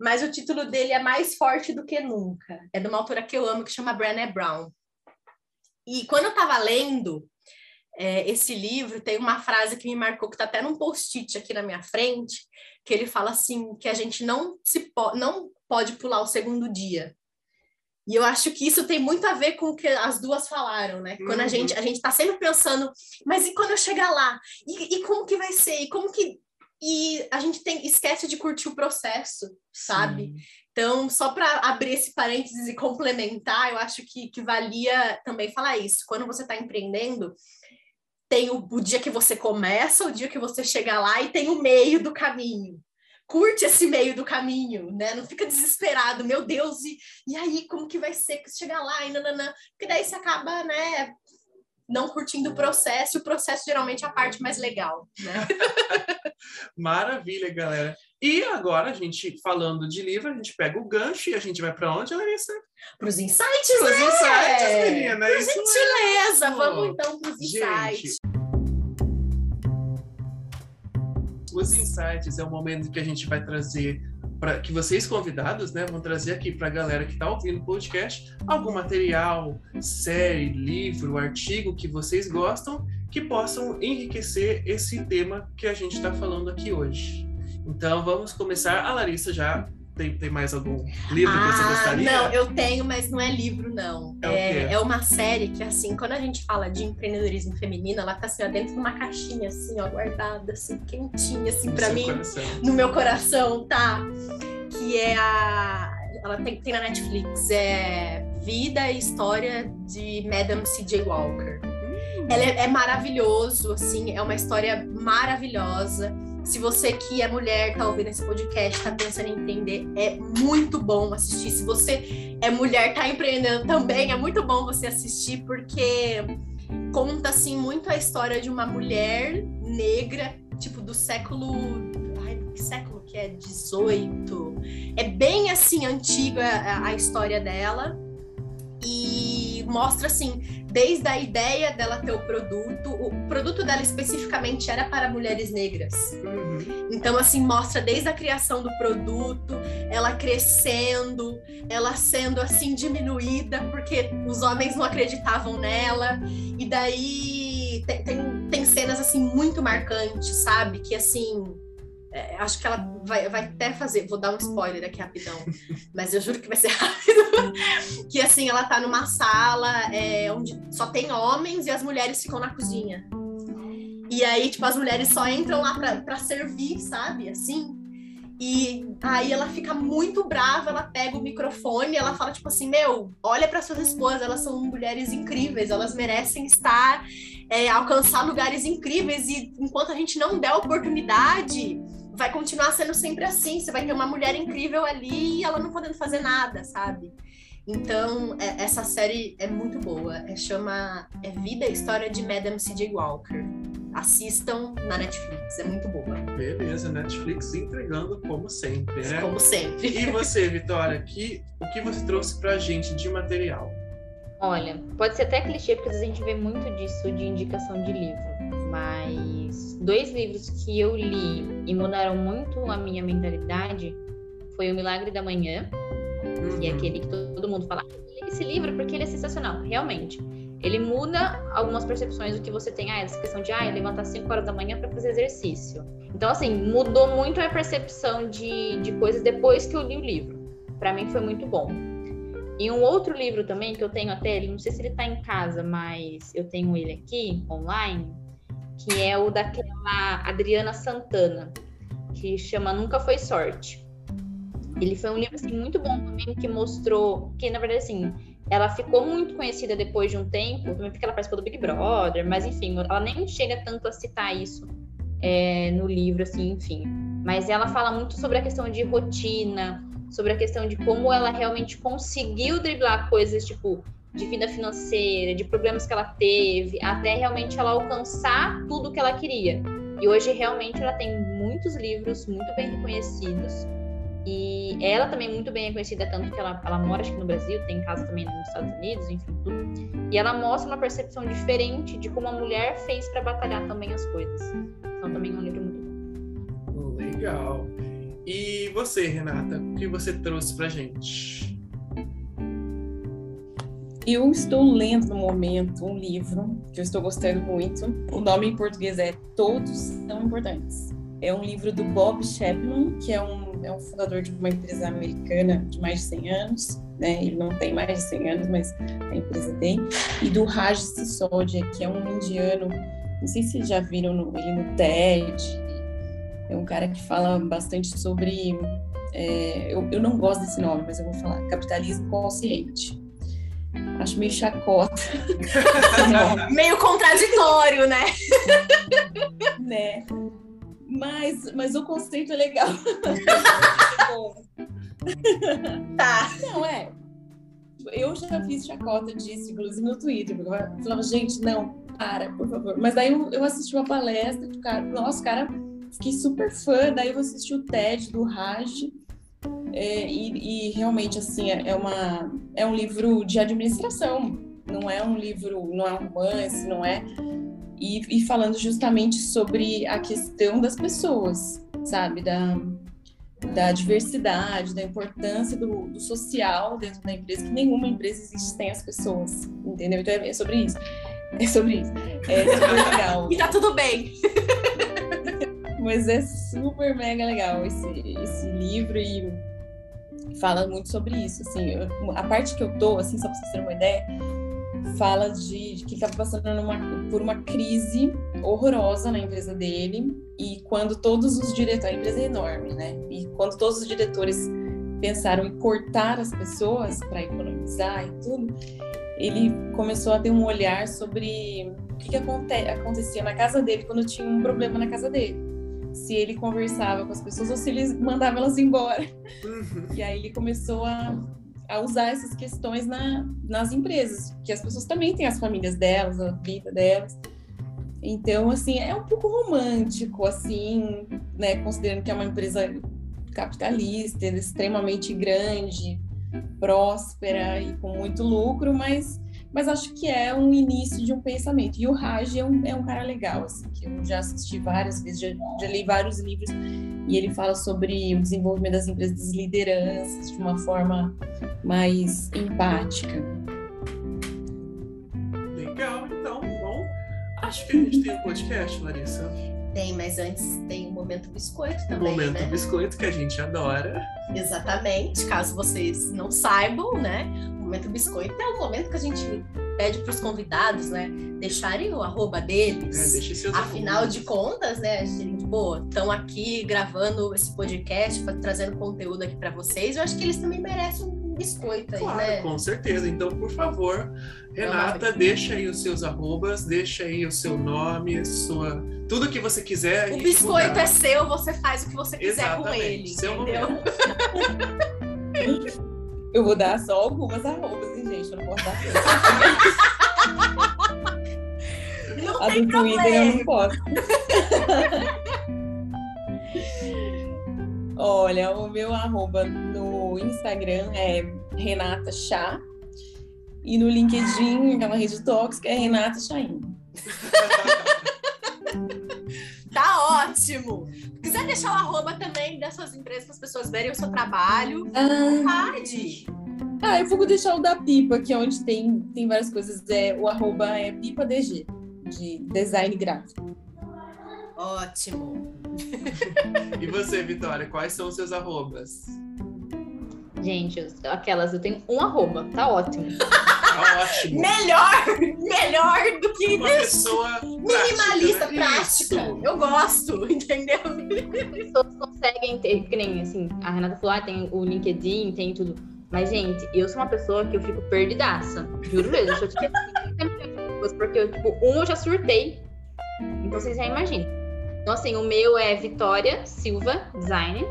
Mas o título dele é Mais Forte do que Nunca. É de uma autora que eu amo, que chama Brené Brown. E quando eu tava lendo é, esse livro, tem uma frase que me marcou, que tá até num post-it aqui na minha frente, que ele fala assim, que a gente não, se po não pode pular o segundo dia. E eu acho que isso tem muito a ver com o que as duas falaram, né? Quando a Uhum. gente a gente tá sempre pensando, mas e quando eu chegar lá? E, e como que vai ser? E como que e a gente tem esquece de curtir o processo, sabe? Sim. Então, só para abrir esse parênteses e complementar, eu acho que, que valia também falar isso. Quando você está empreendendo, tem o, o dia que você começa, o dia que você chega lá e tem o meio do caminho. Curte esse meio do caminho, né? Não fica desesperado, meu Deus, e, e aí, como que vai ser que chegar lá e nananã? Porque daí você acaba, né, não curtindo o processo, e o processo geralmente é a parte mais legal, né? Maravilha, galera. E agora, a gente falando de livro, a gente pega o gancho e a gente vai para onde, Larissa? Para os insights, Para os né? insights, menina. Por isso gentileza, vamos então para os Gente, Os insights é o momento que a gente vai trazer para que vocês convidados, né, vão trazer aqui para a galera que está ouvindo o podcast algum material, série, livro, artigo que vocês gostam que possam enriquecer esse tema que a gente está falando aqui hoje. Então vamos começar. A Larissa já tem, tem mais algum livro que você Ah, gostaria? não, eu tenho, mas não é livro, não. É? É, é uma série que, assim, quando a gente fala de empreendedorismo feminino, ela tá assim, ó, dentro de uma caixinha, assim, ó, guardada, assim, quentinha, assim, seu mim, coração. no meu coração, tá? Que é a. Ela tem, tem na Netflix, é Vida e História de Madame C.J. Walker. Ela é, é maravilhoso, assim, é uma história maravilhosa. Se você que é mulher, tá ouvindo esse podcast, tá pensando em empreender, é muito bom assistir. Se você é mulher, tá empreendendo também, é muito bom você assistir, porque conta, assim, muito a história de uma mulher negra, tipo, do século. Ai, que século que é? 18. É bem, assim, antiga a história dela. E mostra, assim, desde a ideia dela ter o produto, o produto dela especificamente era para mulheres negras. Uhum. Então, assim, mostra desde a criação do produto, ela crescendo, ela sendo, assim, diminuída, porque os homens não acreditavam nela. E daí tem, tem, tem cenas, assim, muito marcantes, sabe? Que, assim, é, acho que ela vai, vai até fazer, vou dar um spoiler aqui rapidão, mas eu juro que vai ser rápido. que assim, ela tá numa sala é, onde só tem homens e as mulheres ficam na cozinha. E aí, tipo, as mulheres só entram lá pra, pra servir, sabe? Assim. E aí ela fica muito brava, ela pega o microfone, ela fala tipo assim, meu, olha para suas esposas, elas são mulheres incríveis, elas merecem estar, é, alcançar lugares incríveis e enquanto a gente não der oportunidade, vai continuar sendo sempre assim. Você vai ter uma mulher incrível ali e ela não podendo fazer nada, sabe? Então, é- essa série é muito boa. É, chama é Vida e História de Madame C.J. Walker. Assistam na Netflix, é muito boa. Beleza, Netflix entregando como sempre, né? Como sempre. E você, Vitória, que, o que você trouxe pra gente de material? Olha, pode ser até clichê, porque às vezes a gente vê muito disso de indicação de livro. Mas dois livros que eu li e mudaram muito a minha mentalidade foi O Milagre da Manhã, que é Uhum. aquele que todo mundo fala, "Ah, esse livro porque ele é sensacional. Realmente. Ele muda algumas percepções do que você tem. Ah, essa questão de ah, levantar 5 horas da manhã para fazer exercício. Então, assim, mudou muito a percepção de, de coisas depois que eu li o livro. Para mim foi muito bom. E um outro livro também que eu tenho até, ele não sei se ele tá em casa, mas eu tenho ele aqui online, que é o daquela Adriana Santana, que chama Nunca Foi Sorte. Ele foi um livro assim, muito bom também, que mostrou que, na verdade, assim, ela ficou muito conhecida depois de um tempo, também porque ela participou do Big Brother, mas enfim, ela nem chega tanto a citar isso é, no livro, assim, enfim. Mas ela fala muito sobre a questão de rotina, sobre a questão de como ela realmente conseguiu driblar coisas tipo de vida financeira, de problemas que ela teve, até realmente ela alcançar tudo que ela queria. E hoje realmente ela tem muitos livros muito bem reconhecidos. E ela também é muito bem reconhecida, tanto que ela, ela mora acho que no Brasil, tem casa também nos Estados Unidos, enfim, tudo. E ela mostra uma percepção diferente de como a mulher fez para batalhar também as coisas. Então também é um livro muito bom. Legal. E você, Renata, o que você trouxe pra gente? Eu estou lendo no momento um livro que eu estou gostando muito. O nome em português é Todos São Importantes. É um livro do Bob Chapman, que é um, é um fundador de uma empresa americana de mais de 100 anos. Né? Ele não tem mais de 100 anos, mas a empresa tem. E do Raj Sisodia, que é um indiano. Não sei se vocês já viram no- ele no TED. É um cara que fala bastante sobre. é, eu, eu não gosto desse nome, mas eu vou falar. Capitalismo consciente. Acho meio chacota. Meio contraditório, né? né? Mas, mas o conceito é legal. Tá. não, é. Eu já fiz chacota disso, inclusive no Twitter. porque Eu falava, gente, não, para, por favor. Mas daí eu, eu assisti uma palestra, que o cara, nossa, o cara fiquei super fã, daí eu assisti o TED do Raj, é, e, e, realmente, assim, é, é, uma, é um livro de administração, não é um livro, não é um romance, não é... E, e falando justamente sobre a questão das pessoas, sabe? Da, da diversidade, da importância do, do, social dentro da empresa, que nenhuma empresa existe sem as pessoas, entendeu? Então é, é sobre isso. É sobre isso. É super legal. e tá tudo bem. Mas é super mega legal esse, esse livro e fala muito sobre isso. Assim, eu, a parte que eu tô, assim, só pra vocês terem uma ideia, fala de, de que estava passando numa, por uma crise horrorosa na empresa dele e quando todos os diretores, a empresa é enorme, né? E quando todos os diretores pensaram em cortar as pessoas para economizar e tudo, ele começou a ter um olhar sobre o que, que aconte, acontecia na casa dele quando tinha um problema na casa dele. Se ele conversava com as pessoas ou se ele mandava elas embora. Uhum. E aí ele começou a, a usar essas questões na, nas empresas, que as pessoas também têm as famílias delas, a vida delas. Então, assim, é um pouco romântico, assim, né, considerando que é uma empresa capitalista, extremamente grande, próspera e com muito lucro, mas, mas acho que é um início de um pensamento. E o Raj é um, é um cara legal, assim, que eu já assisti várias vezes, já, já li vários livros, e ele fala sobre o desenvolvimento das empresas, das lideranças, de uma forma mais empática. Legal, então, bom. Acho que a gente tem um podcast, Larissa. Tem, mas antes tem o Momento Biscoito também. Momento né? Biscoito, que a gente adora. Exatamente, caso vocês não saibam, né? O Momento Biscoito é o momento que a gente pede para os convidados, né, deixarem o arroba deles. É, Afinal arrobas. de contas, né, a gente, pô, estão aqui gravando esse podcast, trazendo conteúdo aqui para vocês. Eu acho que eles também merecem um biscoito aí, claro, né? Com certeza. Então, por favor, Renata, deixa aí os seus arrobas, deixa aí o seu nome, sua tudo que você quiser. O biscoito mudar. é seu, você faz o que você quiser Exatamente, com ele. Seu entendeu? Eu vou dar só algumas arrobas, hein, gente? Eu não posso dar Não A do Twitter eu problema. não posso. Olha, o meu arroba no Instagram é Renata Chá. E no LinkedIn, aquela rede tóxica, é Renata Chain. Ótimo. Se quiser deixar o arroba também das suas empresas para as pessoas verem o seu trabalho, Ah, ah, eu vou deixar o da Pipa, que é onde tem, tem várias coisas. É, o arroba é PipaDG, de design gráfico. Ótimo. E você, Vitória, quais são os seus arrobas? Gente, eu- aquelas, eu tenho um arroba, tá ótimo. Tá ótimo. Melhor, melhor do que Uma pessoa minimalista, prática. né? prática. Eu gosto, entendeu? As pessoas conseguem ter, que nem assim, a Renata falou, ah, tem o LinkedIn, tem tudo. Mas, gente, eu sou uma pessoa que eu fico perdidaça. Juro mesmo. Eu tiver 50 pessoas, porque eu, tipo, um eu já surtei. Então vocês já imaginam. Então, assim, o meu é Vitória Silva Design.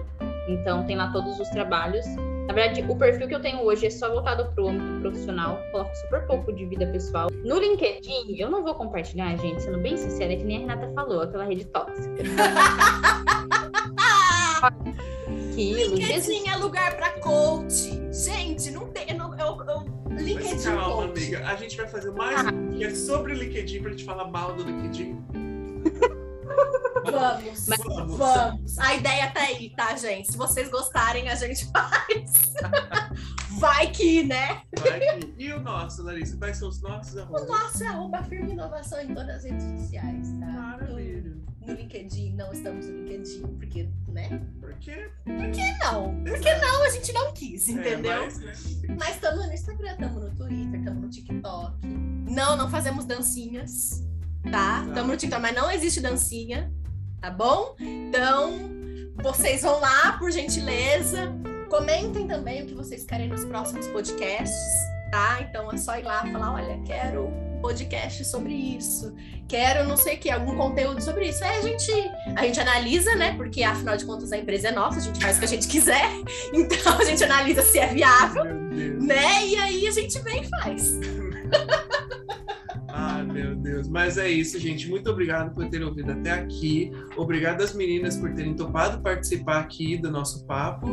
Então tem lá todos os trabalhos. Na verdade, o perfil que eu tenho hoje é só voltado para o âmbito profissional. Coloco super pouco de vida pessoal. No LinkedIn, eu não vou compartilhar, gente, sendo bem sincera, é que nem a Renata falou, aquela rede tóxica. Aquilo, Jesus LinkedIn é lugar pra coach. Gente, não tem. Eu, eu, eu, Mas LinkedIn calma, coach. amiga. A gente vai fazer mais um que é sobre o LinkedIn pra gente falar mal do LinkedIn. Vamos, Vamos. vamos. A ideia tá aí, tá, gente? Se vocês gostarem, a gente faz. Vai que, né? Vai que- E o nosso, Larissa? Quais são os nossos O nosso é arroba firme inovação em todas as redes sociais, tá? Maravilha. No LinkedIn, não estamos no LinkedIn, porque, né? Por quê? Por que não? Porque não, a gente não quis, entendeu? É, mas, né? Mas estamos no Instagram, estamos no Twitter, estamos no TikTok. Não, não fazemos dancinhas, tá? Tá. Estamos no TikTok, mas não existe dancinha, tá bom? Então, vocês vão lá, por gentileza. Comentem também o que vocês querem nos próximos podcasts, tá? Então é só ir lá falar, olha, quero podcast sobre isso, quero não sei o que, algum conteúdo sobre isso. Aí a gente, a gente analisa, né? Porque afinal de contas a empresa é nossa, a gente faz o que a gente quiser. Então a gente analisa se é viável né? E aí a gente vem e faz. Ah, meu Deus. Mas é isso, gente. Muito obrigado por ter ouvido até aqui. Obrigado às meninas por terem topado participar aqui do nosso papo.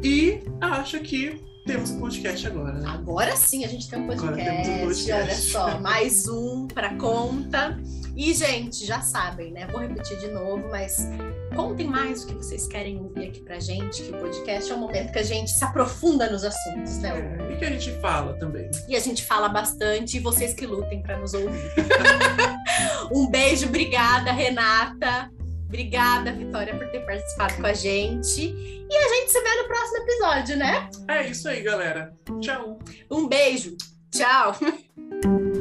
E acho que temos um podcast agora, né? Agora sim a gente tem um podcast. Agora temos um podcast. Olha só, mais um para conta. E, gente, já sabem, né? Vou repetir de novo, mas contem mais o que vocês querem ouvir aqui pra gente, que o podcast é um momento que a gente se aprofunda nos assuntos, né? É, e que a gente fala também. E a gente fala bastante, e vocês que lutem para nos ouvir. um beijo, obrigada, Renata. Obrigada, Vitória, por ter participado com a gente. E a gente se vê no próximo episódio, né? É isso aí, galera. Tchau. Um beijo. Tchau.